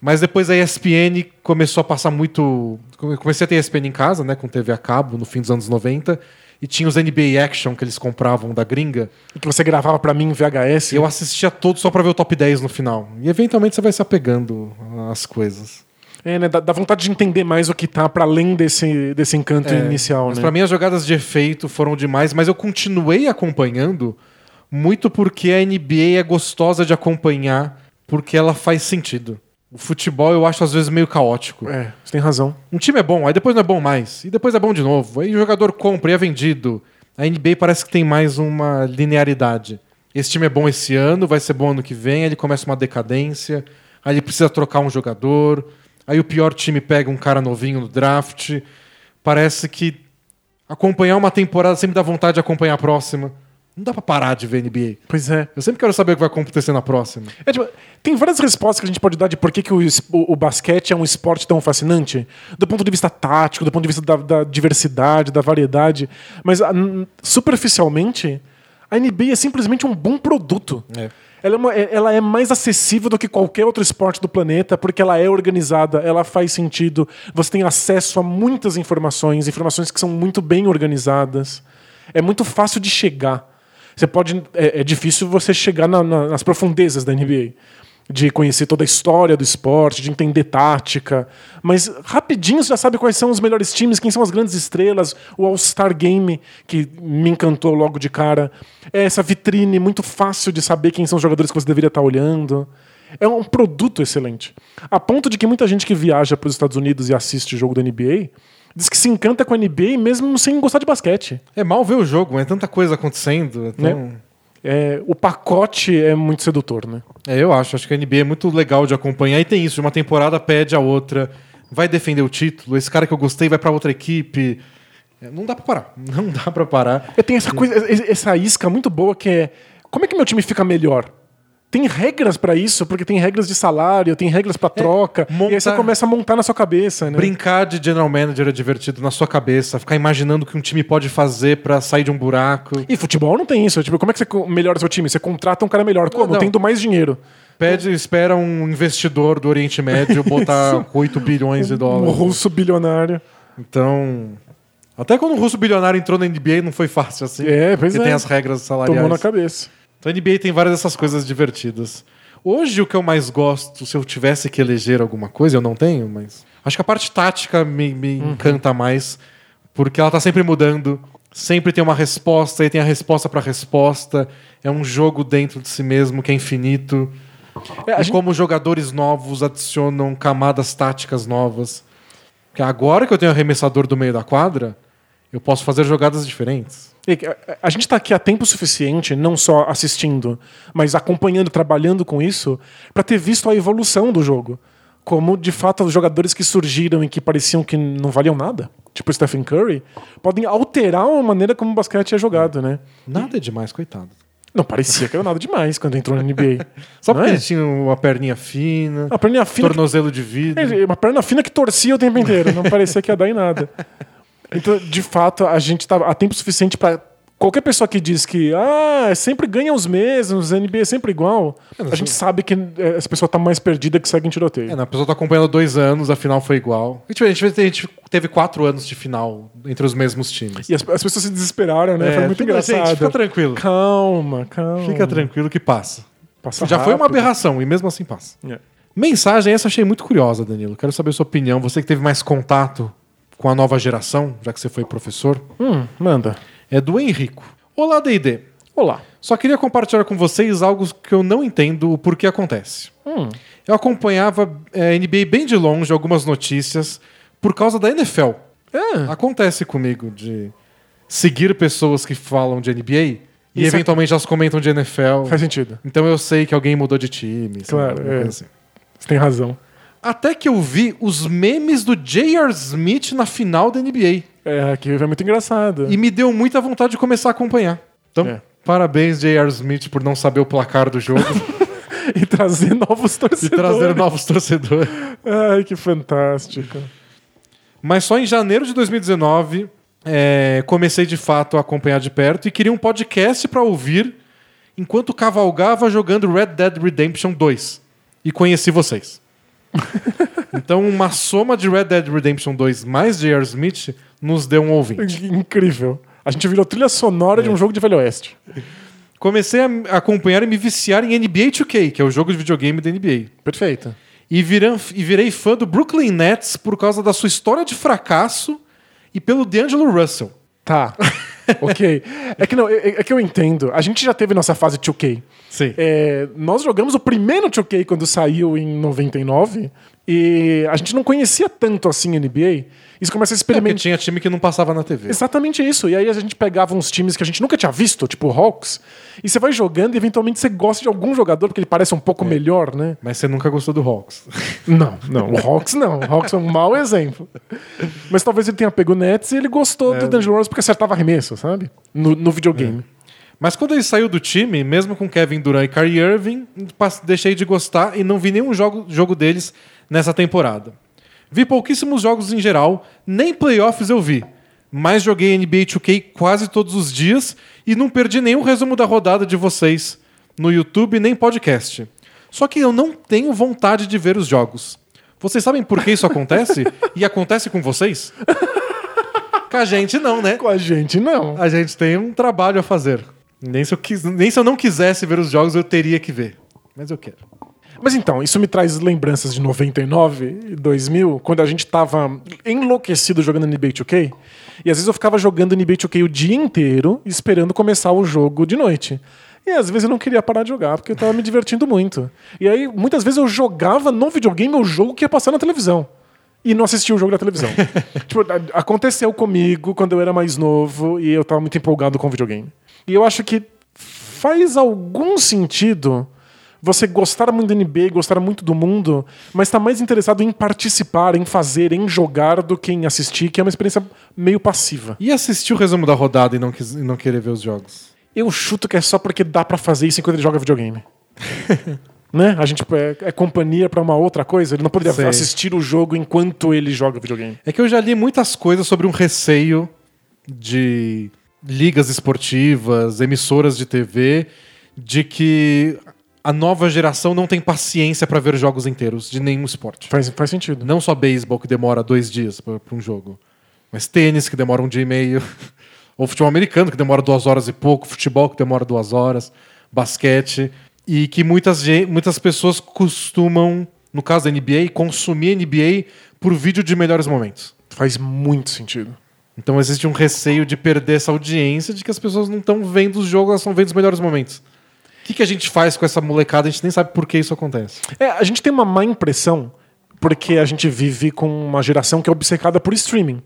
Mas depois a ESPN começou a passar muito. Comecei a ter ESPN em casa, né, com TV a cabo, no fim dos anos 90. E tinha os NBA Action que eles compravam da gringa. E que você gravava pra mim em VHS. E eu assistia todos só pra ver o top 10 no final. E eventualmente você vai se apegando às coisas. É, né? Dá, dá vontade de entender mais o que tá pra além desse, desse encanto inicial, É, Mas né? pra mim as jogadas de efeito foram demais, mas eu continuei acompanhando muito porque a NBA é gostosa de acompanhar, porque ela faz sentido. O futebol eu acho às vezes meio caótico. É, você tem razão. Um time é bom, aí depois não é bom mais, e depois é bom de novo. Aí o jogador compra e é vendido. A NBA parece que tem mais uma linearidade. Esse time é bom esse ano, vai ser bom ano que vem, aí ele começa uma decadência, aí ele precisa trocar um jogador, aí o pior time pega um cara novinho no draft. Parece que acompanhar uma temporada sempre dá vontade de acompanhar a próxima. Não dá pra parar de ver NBA. Pois é. Eu sempre quero saber o que vai acontecer na próxima. É, tipo, tem várias respostas que a gente pode dar de por que, que o, o- o basquete é um esporte tão fascinante. Do ponto de vista tático, do ponto de vista da, da diversidade, da variedade. Mas, ah, n- superficialmente, a NBA é simplesmente um bom produto. É. Ela, é uma- é- ela é mais acessível do que qualquer outro esporte do planeta, porque ela é organizada, ela faz sentido. Você tem acesso a muitas informações, informações que são muito bem organizadas. É muito fácil de chegar. Você pode. É, é difícil você chegar na- na- nas profundezas da NBA. De conhecer toda a história do esporte, de entender tática. Mas rapidinho você já sabe quais são os melhores times, quem são as grandes estrelas, o All-Star Game, que me encantou logo de cara. É essa vitrine muito fácil de saber quem são os jogadores que você deveria estar olhando. É um produto excelente. A ponto de que muita gente que viaja para os Estados Unidos e assiste jogo da NBA diz que se encanta com a NBA mesmo sem gostar de basquete. É mal ver o jogo, é tanta coisa acontecendo. Então... Né? É, o pacote é muito sedutor, né? É, eu acho. Acho que a NBA é muito legal de acompanhar. E tem isso, de uma temporada pede a outra. Vai defender o título. Esse cara que eu gostei vai pra outra equipe. É, não dá pra parar. Não dá pra parar. É, Tem essa coisa, essa isca muito boa que é como é que meu time fica melhor? Tem regras pra isso, porque tem regras de salário, tem regras pra troca. E aí montar- você começa a montar na sua cabeça, né? Brincar de general manager é divertido na sua cabeça. Ficar imaginando o que um time pode fazer pra sair de um buraco. E futebol não tem isso. Tipo, como é que você melhora seu time? Você contrata um cara melhor. Como? Não. Tendo mais dinheiro. Pede, espera um investidor do Oriente Médio botar 8 bilhões de Um dólares. russo bilionário. Então. Até quando o russo bilionário entrou na NBA não foi fácil assim. É, pois porque é. tem as regras salariais. Tomou na cabeça. Então a NBA tem várias dessas coisas divertidas. Hoje o que eu mais gosto, se eu tivesse que eleger alguma coisa, eu não tenho, mas. Acho que a parte tática me, me Uhum. encanta mais, porque ela tá sempre mudando, sempre tem uma resposta, e tem a resposta pra resposta. É um jogo dentro de si mesmo que é infinito. É, gente- como jogadores novos adicionam camadas táticas novas. Porque agora que eu tenho arremessador do meio da quadra, eu posso fazer jogadas diferentes. Que a- gente está aqui há tempo suficiente, não só assistindo, mas acompanhando, trabalhando com isso, para ter visto a evolução do jogo. Como, de fato, os jogadores que surgiram e que pareciam que não valiam nada. tipo Stephen Curry, podem alterar a maneira como o basquete é jogado, né? Nada é demais, coitado. Não parecia que era nada demais quando entrou na NBA. Só Não porque é? ele tinha uma perninha fina, A perna fina, que- tornozelo de vidro. Uma perna fina que torcia o tempo inteiro, não parecia que ia dar em nada. Então, de fato, a gente tá há tempo suficiente pra qualquer pessoa que diz que ah, sempre ganha os mesmos, NBA é sempre igual, a gente sabe que é, essa pessoa tá mais perdida que segue em tiroteio. É, não, a pessoa tá acompanhando dois anos, a final foi igual. A gente, a gente- a gente teve quatro anos de final entre os mesmos times. E as, as pessoas se desesperaram, né? É, Foi muito fica- engraçado. gente, fica tranquilo. Calma, calma. Fica tranquilo que passa. Passa Já foi uma rápido. aberração e mesmo assim passa. É. Mensagem, essa achei muito curiosa, Danilo. Quero saber a sua opinião. Você que teve mais contato com a nova geração, já que você foi professor, Hum, manda. é do Henrico. Olá, D&D. Olá. Só queria compartilhar com vocês algo que eu não entendo o porquê acontece. Hum. Eu acompanhava é, NBA bem de longe, algumas notícias, por causa da NFL. É. Acontece comigo de seguir pessoas que falam de NBA e Isso é- eventualmente elas comentam de NFL. Faz sentido. Então eu sei que alguém mudou de time. Claro, é. assim. Você tem razão. Até que eu vi os memes do J.R. Smith na final da NBA. É, aqui é muito engraçado. E me deu muita vontade de começar a acompanhar. Então, É. parabéns, J.R. Smith, por não saber o placar do jogo E trazer novos e torcedores. trazer novos torcedores. Ai, que fantástico. Mas só em janeiro de 2019 é, comecei de fato a acompanhar de perto e queria um podcast para ouvir enquanto cavalgava jogando Red Dead Redemption 2. E conheci vocês. então, uma soma de Red Dead Redemption 2 mais J.R. Smith nos deu um ouvinte. Incrível. A gente virou trilha sonora É. de um jogo de Velho Oeste. Comecei a acompanhar e me viciar em NBA 2K, que é o jogo de videogame da NBA. Perfeito. E, e virei fã do Brooklyn Nets por causa da sua história de fracasso e pelo D'Angelo Russell. Tá. ok. É que não, é, é que eu entendo. A gente já teve nossa fase 2K. Sim. É, nós jogamos o primeiro 2K quando saiu em 99 e a gente não conhecia tanto assim a NBA. Isso começa a É porque experimentar. tinha time que não passava na TV. Exatamente isso. E aí a gente pegava uns times que a gente nunca tinha visto, tipo Hawks, e você vai jogando e eventualmente você gosta de algum jogador porque ele parece um pouco melhor, né? Mas você nunca gostou do Hawks. Não, não. O Hawks não. O Hawks é um mau exemplo. Mas talvez ele tenha pego o Nets e ele gostou do D'Angelo Russell porque acertava arremesso, sabe? No, no videogame. Mas quando ele saiu do time, mesmo com Kevin Durant e Kyrie Irving, deixei de gostar e não vi nenhum jogo, jogo deles nessa temporada. Vi pouquíssimos jogos em geral, nem playoffs eu vi. Mas joguei NBA 2K quase todos os dias e não perdi nenhum resumo da rodada de vocês no YouTube nem podcast. Só que eu não tenho vontade de ver os jogos. Vocês sabem por que isso acontece? e acontece com vocês? Com a gente não, né? Com a gente, não. A gente tem um trabalho a fazer. Nem se, eu quis- nem se eu não quisesse ver os jogos, eu teria que ver. Mas eu quero. Mas então, isso me traz lembranças de 99 e 2000, quando a gente tava enlouquecido jogando NBA 2K. E às vezes eu ficava jogando NBA 2K o dia inteiro, esperando começar o jogo de noite. E às vezes eu não queria parar de jogar, porque eu tava me divertindo muito. E aí, muitas vezes eu jogava no videogame o jogo que ia passar na televisão. E não assistia o jogo da televisão. tipo, aconteceu comigo quando eu era mais novo e eu tava muito empolgado com o videogame. E eu acho que faz algum sentido você gostar muito da NBA, gostar muito do mundo, mas tá mais interessado em participar, em fazer, em jogar do que em assistir, que é uma experiência meio passiva. E assistir o resumo da rodada e não, quis- e não querer ver os jogos? Eu chuto que é só porque dá pra fazer isso enquanto ele joga videogame. né? A gente é, é companhia pra uma outra coisa. Ele não poderia Sei. assistir o jogo enquanto ele joga videogame. É que eu já li muitas coisas sobre um receio de ligas esportivas, emissoras de TV, de que a nova geração não tem paciência pra ver jogos inteiros de nenhum esporte. Faz, faz sentido. Não só beisebol, que demora dois dias pra um jogo, mas tênis, que demora um dia e meio, ou futebol americano, que demora duas horas e pouco, futebol, que demora duas horas, basquete, e que muitas, muitas pessoas costumam, no caso da NBA, consumir NBA por vídeo de melhores momentos. Faz muito sentido. Então existe um receio de perder essa audiência, de que as pessoas não estão vendo os jogos, elas estão vendo os melhores momentos. O que, que a gente faz com essa molecada? A gente nem sabe por que isso acontece. É, a gente tem uma má impressão, porque a gente vive com uma geração que é obcecada por streaming,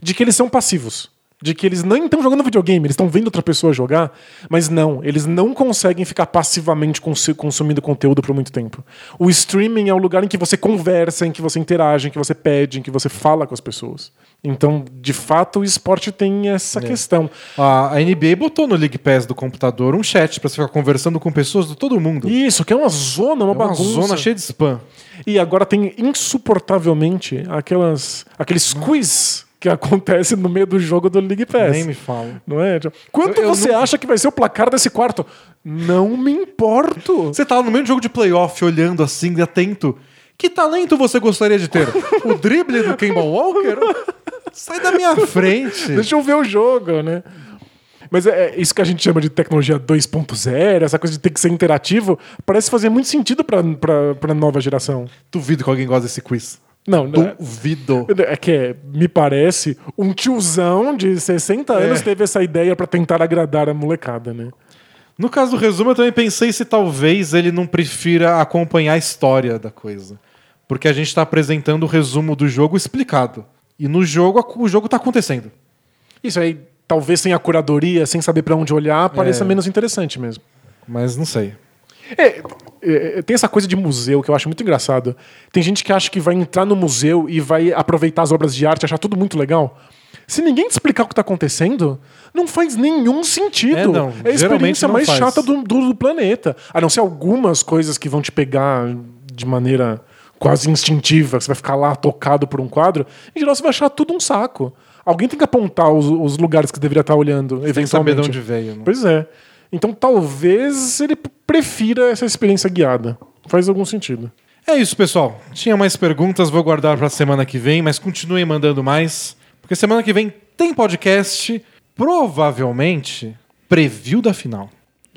de que eles são passivos. De que eles nem estão jogando videogame, eles estão vendo outra pessoa jogar, mas não, eles não conseguem ficar passivamente consu- consumindo conteúdo por muito tempo. O streaming é o lugar em que você conversa, em que você interage, em que você pede, em que você fala com as pessoas. Então, de fato, o esporte tem essa questão. A NBA botou no League Pass do computador um chat pra você ficar conversando com pessoas de todo mundo. Isso, que é uma zona, uma, É uma bagunça. zona cheia de spam. E agora tem insuportavelmente aquelas, aqueles quiz que acontecem no meio do jogo do League Pass. Nem me fala. Não é? Tipo, Quanto Eu- eu você não- acha que vai ser o placar desse quarto? Não me importo. Você tá no meio de jogo de playoff olhando assim, atento. Que talento você gostaria de ter? o drible do Kemba Walker? Sai da minha frente. Deixa eu ver o jogo, né? Mas é é isso que a gente chama de tecnologia 2.0, essa coisa de ter que ser interativo, parece fazer muito sentido pra, pra nova geração. Duvido que alguém goste desse quiz. Não, não. Duvido. É que é, me parece, um tiozão de 60 É. anos teve essa ideia pra tentar agradar a molecada, né? No caso do resumo, eu também pensei se talvez ele não prefira acompanhar a história da coisa. Porque a gente tá apresentando o resumo do jogo explicado. E no jogo, o jogo tá acontecendo. Isso aí, talvez sem a curadoria, sem saber pra onde olhar, pareça É. menos interessante mesmo. Mas não sei. É, é, tem essa coisa de museu que eu acho muito engraçado. Tem gente que acha que vai entrar no museu e vai aproveitar as obras de arte, achar tudo muito legal. Se ninguém te explicar o que está acontecendo, não faz nenhum sentido. É, não. É a experiência mais faz. chata do, do- do planeta. A não ser algumas coisas que vão te pegar de maneira quase instintiva, que você vai ficar lá tocado por um quadro. Em geral, você vai achar tudo um saco. Alguém tem que apontar os, os lugares que deveria estar olhando, saber eventualmente. de onde veio. né? Pois é. Então talvez ele prefira essa experiência guiada. Faz algum sentido. É isso, pessoal. Tinha mais perguntas, vou guardar pra semana que vem, mas continuem mandando mais. Porque semana que vem tem podcast, provavelmente preview da final.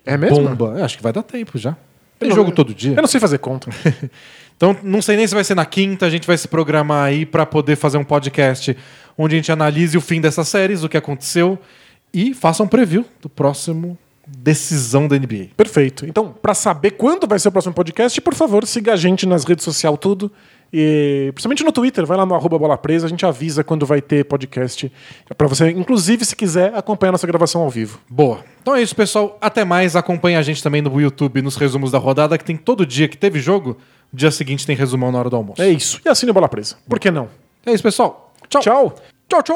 É mesmo? Bomba. Eu acho que vai dar tempo já. Tem Eu não- jogo todo dia. Eu não sei fazer conta. Então, não sei nem se vai ser na quinta, a gente vai se programar aí pra poder fazer um podcast onde a gente analise o fim dessas séries, o que aconteceu e faça um preview do próximo decisão da NBA. Perfeito. Então, pra saber quando vai ser o próximo podcast, por favor, siga a gente nas redes sociais tudo. E principalmente no Twitter, vai lá no arroba bola presa, a gente avisa quando vai ter podcast. Pra você, inclusive, se quiser, acompanhar nossa gravação ao vivo. Boa. Então é isso, pessoal. Até mais. Acompanhe a gente também no YouTube, nos resumos da rodada, que tem todo dia que teve jogo. Dia seguinte tem resumão na hora do almoço. É isso. E assine a bola presa. Por que não? É isso, pessoal. Tchau. Tchau. Tchau, tchau.